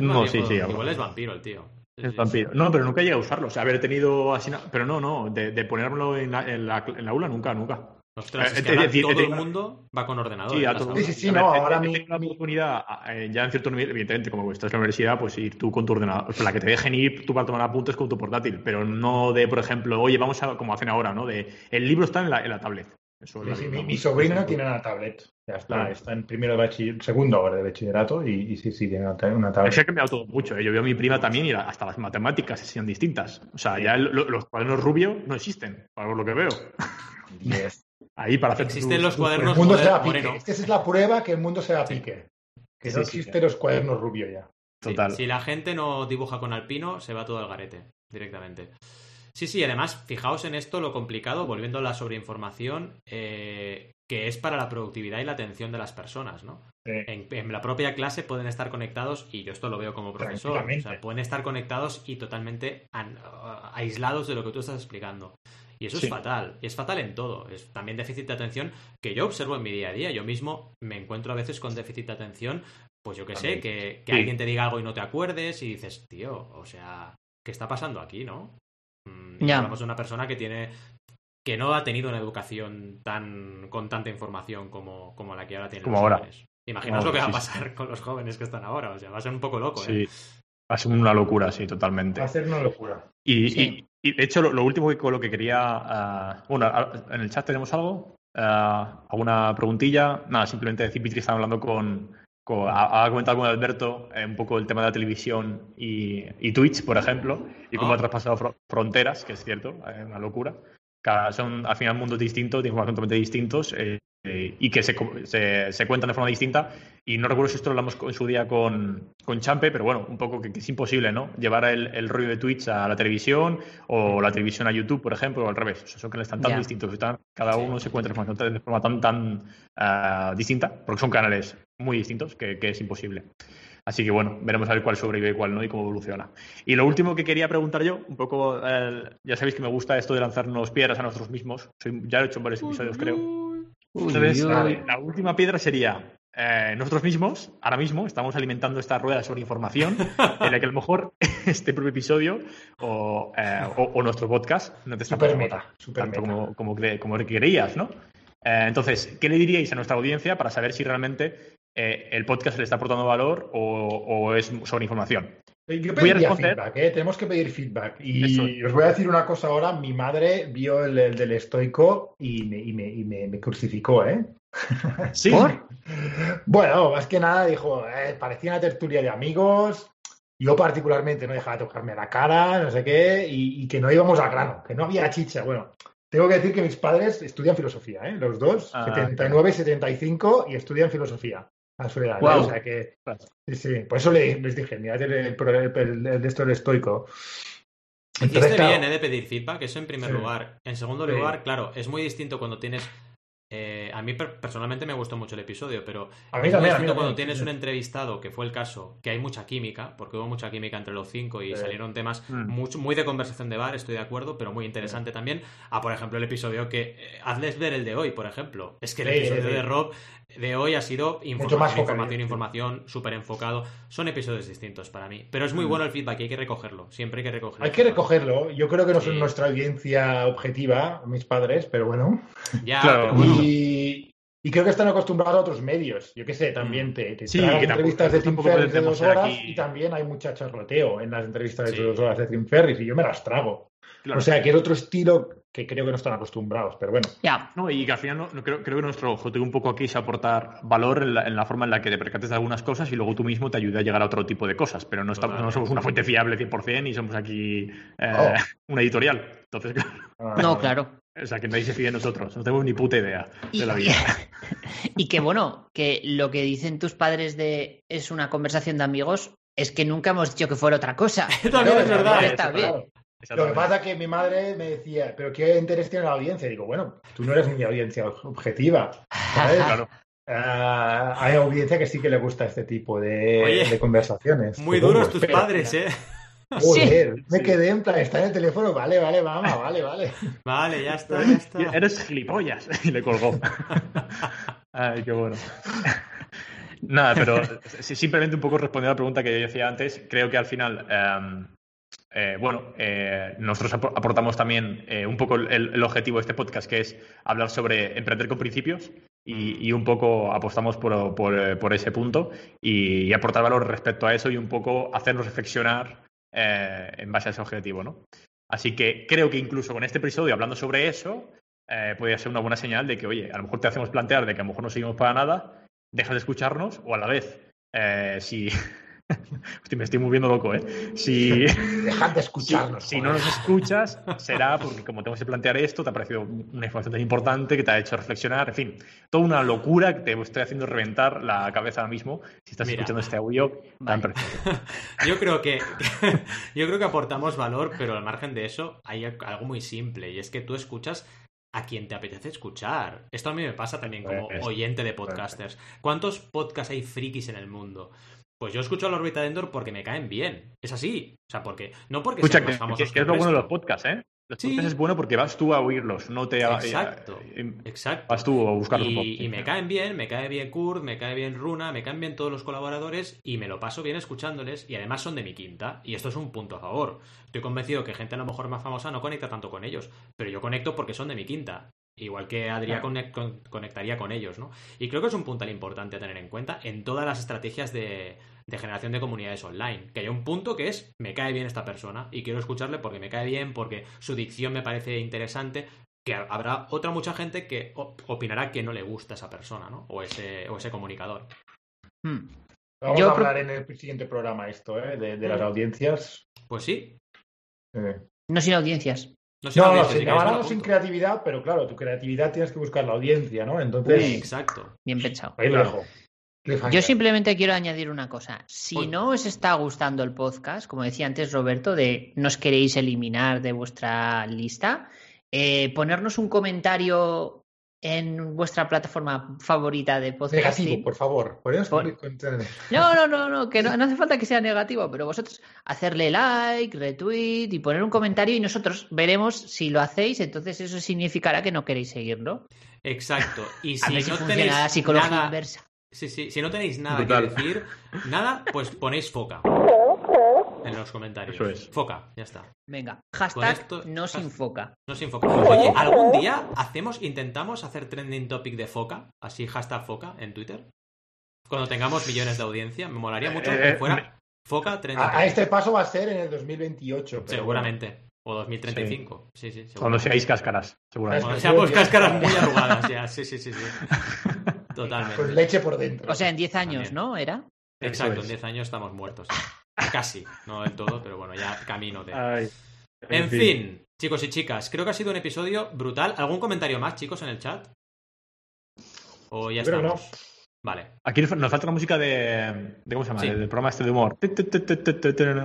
No, viejo, sí, sí, Igual es vampiro el tío. Es vampiro. No, pero nunca llegué a usarlos. O sea, haber tenido así. Pero no, no. De, de ponérmelo en la, en, la, en la aula, nunca, nunca. Ostras, es Eh, que es ahora decir, todo el mundo va con ordenador. Sí, todo. Sí, sí, sí, ver, ahora la oportunidad, eh, ya en cierto nivel, evidentemente, como estás en la universidad, pues ir tú con tu ordenador. Pues la que te dejen ir tú para tomar apuntes con tu portátil, pero no de, por ejemplo, oye, vamos a, como hacen ahora, ¿no? De el libro está en la, en la tablet. Eso Sí, lo- sí, no, mi, no. tiene una tablet. Ya está, Claro. está en primero de bachiller, segundo ahora de bachillerato y, y sí, sí, tiene una, ta- una tablet. Se ha cambiado todo mucho. ¿eh? Yo veo a mi prima también y hasta las matemáticas se distintas. O sea, ya el- lo- los cuadernos rubio no existen, para lo que veo. Yes. Ahí para hacer Existen tus- los tus- El cuadernos mundo se pique. Esta es la prueba que el mundo se va a pique. Que Sí, no sí, existen los cuadernos rubio ya. Sí, Total. si la gente no dibuja con alpino, se va todo al garete, directamente. Sí, sí, además, fijaos en esto lo complicado, volviendo a la sobreinformación, eh, que es para la productividad y la atención de las personas, ¿no? Sí. En, en la propia clase pueden estar conectados, y yo esto lo veo como profesor, o sea, pueden estar conectados y totalmente aislados de lo que tú estás explicando. Y eso Sí. es fatal, y es fatal en todo. Es también déficit de atención que yo observo en mi día a día. Yo mismo me encuentro a veces con déficit de atención, pues yo que sé, que, que Sí. alguien te diga algo y no te acuerdes y dices, tío, o sea, ¿qué está pasando aquí, no? Mm, Ya. Hablamos de una persona que tiene que no ha tenido una educación tan con tanta información como, como la que ahora tienen Como los ahora. jóvenes. Imaginaos Como lo que va a pasar con los jóvenes que están ahora. O sea, va a ser un poco loco, ¿eh? Sí. Va a ser una locura, sí, totalmente. Va a ser una locura. Y, Sí. y- y, de hecho, lo, lo último que con lo que quería. ah, bueno, a- en el chat tenemos algo. Ah, ¿Alguna preguntilla? Nada, simplemente decir, Pitri estaba hablando con. Ha, comentado con Alberto eh, un poco el tema de la televisión y, y Twitch, por ejemplo, y cómo Ah. ha traspasado fro- fronteras, que es cierto, es una locura. Cada- son al final mundos distintos, de información totalmente distintos eh, eh, y que se, se, se cuentan de forma distinta. Y no recuerdo si esto lo hablamos en su día con, con Champe, pero bueno, un poco que, que es imposible, ¿no? Llevar el, el rollo de Twitch a la televisión o la televisión a YouTube, por ejemplo, o al revés. O sea, son canales tan, tan Ya. distintos, están, cada uno se encuentra de forma tan, tan ah, distinta, porque son canales muy distintos que, que es imposible. Así que bueno, veremos a ver cuál sobrevive y cuál no y cómo evoluciona. Y lo último que quería preguntar yo, un poco, eh, ya sabéis que me gusta esto de lanzarnos piedras a nosotros mismos. Soy- ya lo he hecho en varios episodios, creo. Entonces, uy. La última piedra sería eh, nosotros mismos, ahora mismo, estamos alimentando esta rueda sobre información en la que a lo mejor este propio episodio o, eh, o- o nuestro podcast no te está Super pasando meta, super tanto meta. como, como, cre- como creías, ¿no? Eh, entonces, ¿qué le diríais a nuestra audiencia para saber si realmente el podcast le está aportando valor o, o es sobre información? Yo Voy a pediría responder. feedback, ¿eh? tenemos que pedir feedback. Y Eso. os voy a decir una cosa ahora. Mi madre vio el, el del estoico y me, y me- y me- me crucificó, ¿eh? Sí. ¿Por? Bueno, más que nada dijo, eh, parecía una tertulia de amigos. Yo particularmente no dejaba de tocarme la cara, no sé qué, y, y que no íbamos al grano, que no había chicha. Bueno, tengo que decir que mis padres estudian filosofía, ¿eh? Los dos, Ah, 79 y 75, y estudian filosofía a su edad. Guau. O sea que, sí, sí, por eso le- les dije, mirad el, el, el- el- el de esto del estoico. Hiciste claro, bien, ¿eh? De pedir feedback, eso en primer Sí. lugar. En segundo Sí. lugar, claro, es muy distinto cuando tienes. Eh, a mí per- personalmente me gustó mucho el episodio, pero A mí a cuando también, tienes un entrevistado, que fue el caso, que hay mucha química, porque hubo mucha química entre los cinco y Sí. salieron temas Mm. mucho- muy de conversación de bar, estoy de acuerdo, pero muy interesante también. A, por ejemplo, el episodio que. eh, hazles ver el de hoy, por ejemplo. Es que el Sí, episodio sí. de Rob de hoy ha sido más información, focalizado, información, información, súper enfocado. Son episodios distintos para mí. Pero es muy Mm. bueno el feedback y hay que recogerlo. Siempre hay que recogerlo. Hay que recogerlo. Yo creo que no son nuestra audiencia objetiva, mis padres, pero bueno. Ya, Claro. pero bueno. Y, y creo que están acostumbrados a otros medios. Yo qué sé, también te, te Sí, tampoco- entrevistas de Tim Ferriss de dos horas aquí- y también hay mucha charloteo en las entrevistas de Sí. dos horas de Tim Ferriss y yo me las trago. Claro. O sea, que es otro estilo que creo que no están acostumbrados, pero bueno. Ya, No, y que al final no, no creo, creo que nuestro objetivo un poco aquí es aportar valor en la, en la forma en la que te percates de algunas cosas y luego tú mismo te ayude a llegar a otro tipo de cosas. Pero no, estamos, no somos una fuente fiable 100% y somos aquí eh, Oh. una editorial. Entonces, claro, no, claro. O sea, que nadie se fíe de nosotros. No tenemos ni puta idea Y, de la vida. y que bueno, que lo que dicen tus padres de es una conversación de amigos es que nunca hemos dicho que fuera otra cosa. También es verdad. está bien. Lo que pasa es que mi madre me decía, ¿pero qué interés tiene la audiencia? Y digo, bueno, tú no eres mi audiencia objetiva. ¿sabes? Claro. Ah, hay audiencia que sí que le gusta este tipo de, Oye, de conversaciones. Muy duros tus padres, ¿eh? Joder, me Sí. quedé en plan, está en el teléfono, vale, vale, mamá, vale, vale. Vale, ya está, ya está. Eres gilipollas. Y le colgó. Ay, qué bueno. Nada, pero simplemente un poco respondiendo a la pregunta que yo decía antes, creo que al final, eh, eh, bueno, eh, nosotros apor- aportamos también eh, un poco el, el objetivo de este podcast, que es hablar sobre emprender con principios y, y un poco apostamos por, por, por ese punto y, y aportar valor respecto a eso y un poco hacernos reflexionar eh, en base a ese objetivo, ¿no? Así que creo que incluso con este episodio hablando sobre eso, eh, podría ser una buena señal de que, oye, a lo mejor te hacemos plantear de que a lo mejor no seguimos para nada, dejas de escucharnos o a la vez, eh, si, Hostia, me estoy moviendo loco, ¿eh? Si, Dejad de escucharnos. si no nos escuchas, será porque como tenemos que plantear esto, te ha parecido una información tan importante que te ha hecho reflexionar, en fin, toda una locura que te estoy haciendo reventar la cabeza ahora mismo si estás Mira. escuchando este audio tan perfecto. Yo creo que yo creo que aportamos valor, pero al margen de eso hay algo muy simple y es que tú escuchas a quien te apetece escuchar. Esto a mí me pasa también como Pues, oyente de podcasters. ¿Cuántos podcasts hay frikis en el mundo? Pues yo escucho a la órbita de Endor porque me caen bien. Es así. O sea, porque no porque Escucha, sean que, más famosos que- que es lo bueno de los podcasts, ¿eh? Los Sí. podcasts es bueno porque vas tú a oírlos, no te... Exacto. eh, Exacto. vas tú a buscarlos un poco. Y, y me caen bien, me cae bien Kurt, me cae bien Runa, me caen bien todos los colaboradores y me lo paso bien escuchándoles y además son de mi quinta y esto es un punto a favor. Estoy convencido que gente a lo mejor más famosa no conecta tanto con ellos, pero yo conecto porque son de mi quinta. Igual que Adrián Claro. conec- con- conectaría con ellos, ¿no? Y creo que es un puntal importante a tener en cuenta en todas las estrategias de, de generación de comunidades online. Que hay un punto que es, me cae bien esta persona y quiero escucharle porque me cae bien, porque su dicción me parece interesante, que habrá otra mucha gente que op- opinará que no le gusta esa persona, ¿no? O ese, o ese comunicador. Hmm. Vamos Yo a hablar en el siguiente programa esto, ¿eh? De, de las audiencias. Pues sí. Eh, No sin audiencias. No sé No, la no, sin, sin creatividad, pero claro, tu creatividad tienes que buscar la audiencia, ¿no? Entonces, Exacto. Bien pensado. ahí lo dejo. Cliffhanger. Yo simplemente quiero añadir una cosa. Si Uy. no os está gustando el podcast, como decía antes Roberto, de nos queréis eliminar de vuestra lista, eh, ponernos un comentario en vuestra plataforma favorita de Negativo, podcasting. por favor. Por- No, no, no, no, que no, no hace falta que sea negativo, pero vosotros hacerle like, retweet y poner un comentario y nosotros veremos si lo hacéis, entonces eso significará que no queréis seguirlo. Exacto. Y A si ver si no funciona tenéis la psicología nada, inversa. Sí, sí. Si no tenéis nada que decir, nada, pues ponéis foca en los comentarios. Eso es. Foca, ya está. Venga, hashtag esto- no sin foca. No sin foca. Oye, ¿algún día hacemos, intentamos hacer trending topic de foca? Así, hashtag foca en Twitter. Cuando tengamos millones de audiencia, me molaría mucho Eh, que eh, fuera foca trending A, a topic. este paso va a ser en el 2028. pero Seguramente. O 2035. Sí, sí, Cuando seguramente. seáis cáscaras, seguramente. Cuando seamos cáscaras muy arrugadas ya. Sí, sí, sí, sí. bueno, Totalmente. Con leche por dentro. O sea, en 10 años, También. ¿no? ¿Era? Exacto, en es. 10 años estamos muertos. Casi, no del todo, pero bueno, ya camino de. Ay, En fin, chicos y chicas, creo que ha sido un episodio brutal. ¿Algún comentario más, chicos, en el chat? ¿O ya Yo estamos? Vale. Aquí nos falta la música de, de ¿cómo se llama? Sí. Del programa este de humor.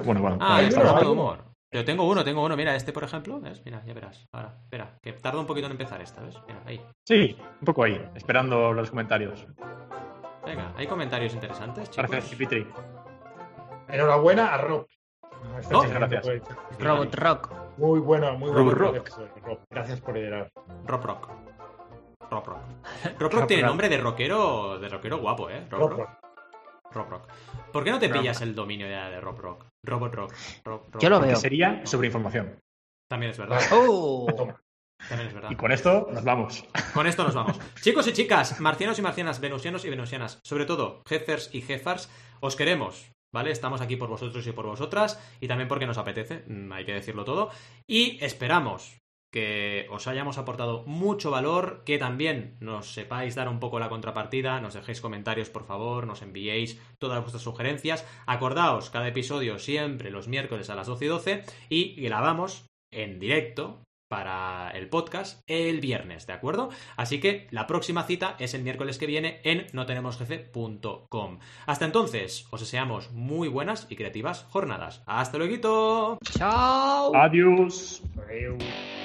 Bueno, bueno. Ah, Hay el programa de humor. Pero tengo uno, tengo uno. Mira, este, por ejemplo. ¿Ves? Mira, ya verás. Ahora, espera, que tarda un poquito en empezar esta, ¿ves? Mira, ahí. Sí, un poco ahí, esperando los comentarios. Venga, hay comentarios interesantes, chicos. Gracias, Cipitri. Enhorabuena a Rob. Oh, gracias. Robot Rock. Muy bueno, muy Rob bueno. Rock. Rob. Gracias por liderar. Rock Rock. Rock Rock. Rock Rock tiene Rock. nombre de rockero, de rockero guapo, ¿eh? Rock Rob Rock. Rock. Rock Rock. ¿Por qué no te Rock. pillas el dominio ya de Rock Rock? Robot Rock. Rock, Rock Yo lo Rock. veo. Sería sobre información. También es verdad. ¡Oh! Toma. También es verdad. Y con esto nos vamos. Con esto nos vamos. Chicos y chicas, marcianos y marcianas, venusianos y venusianas, sobre todo jefers y jefars, os queremos, ¿vale? Estamos aquí por vosotros y por vosotras, y también porque nos apetece, mm, hay que decirlo todo, y esperamos que os hayamos aportado mucho valor, que también nos sepáis dar un poco la contrapartida, nos dejéis comentarios por favor, nos enviéis todas vuestras sugerencias. Acordaos, cada episodio siempre los miércoles a las 12 y 12 y grabamos en directo para el podcast el viernes, ¿de acuerdo? Así que la próxima cita es el miércoles que viene en notenemosjefe.com. Hasta entonces, os deseamos muy buenas y creativas jornadas. ¡Hasta luego! ¡Chao! Adiós. Adiós.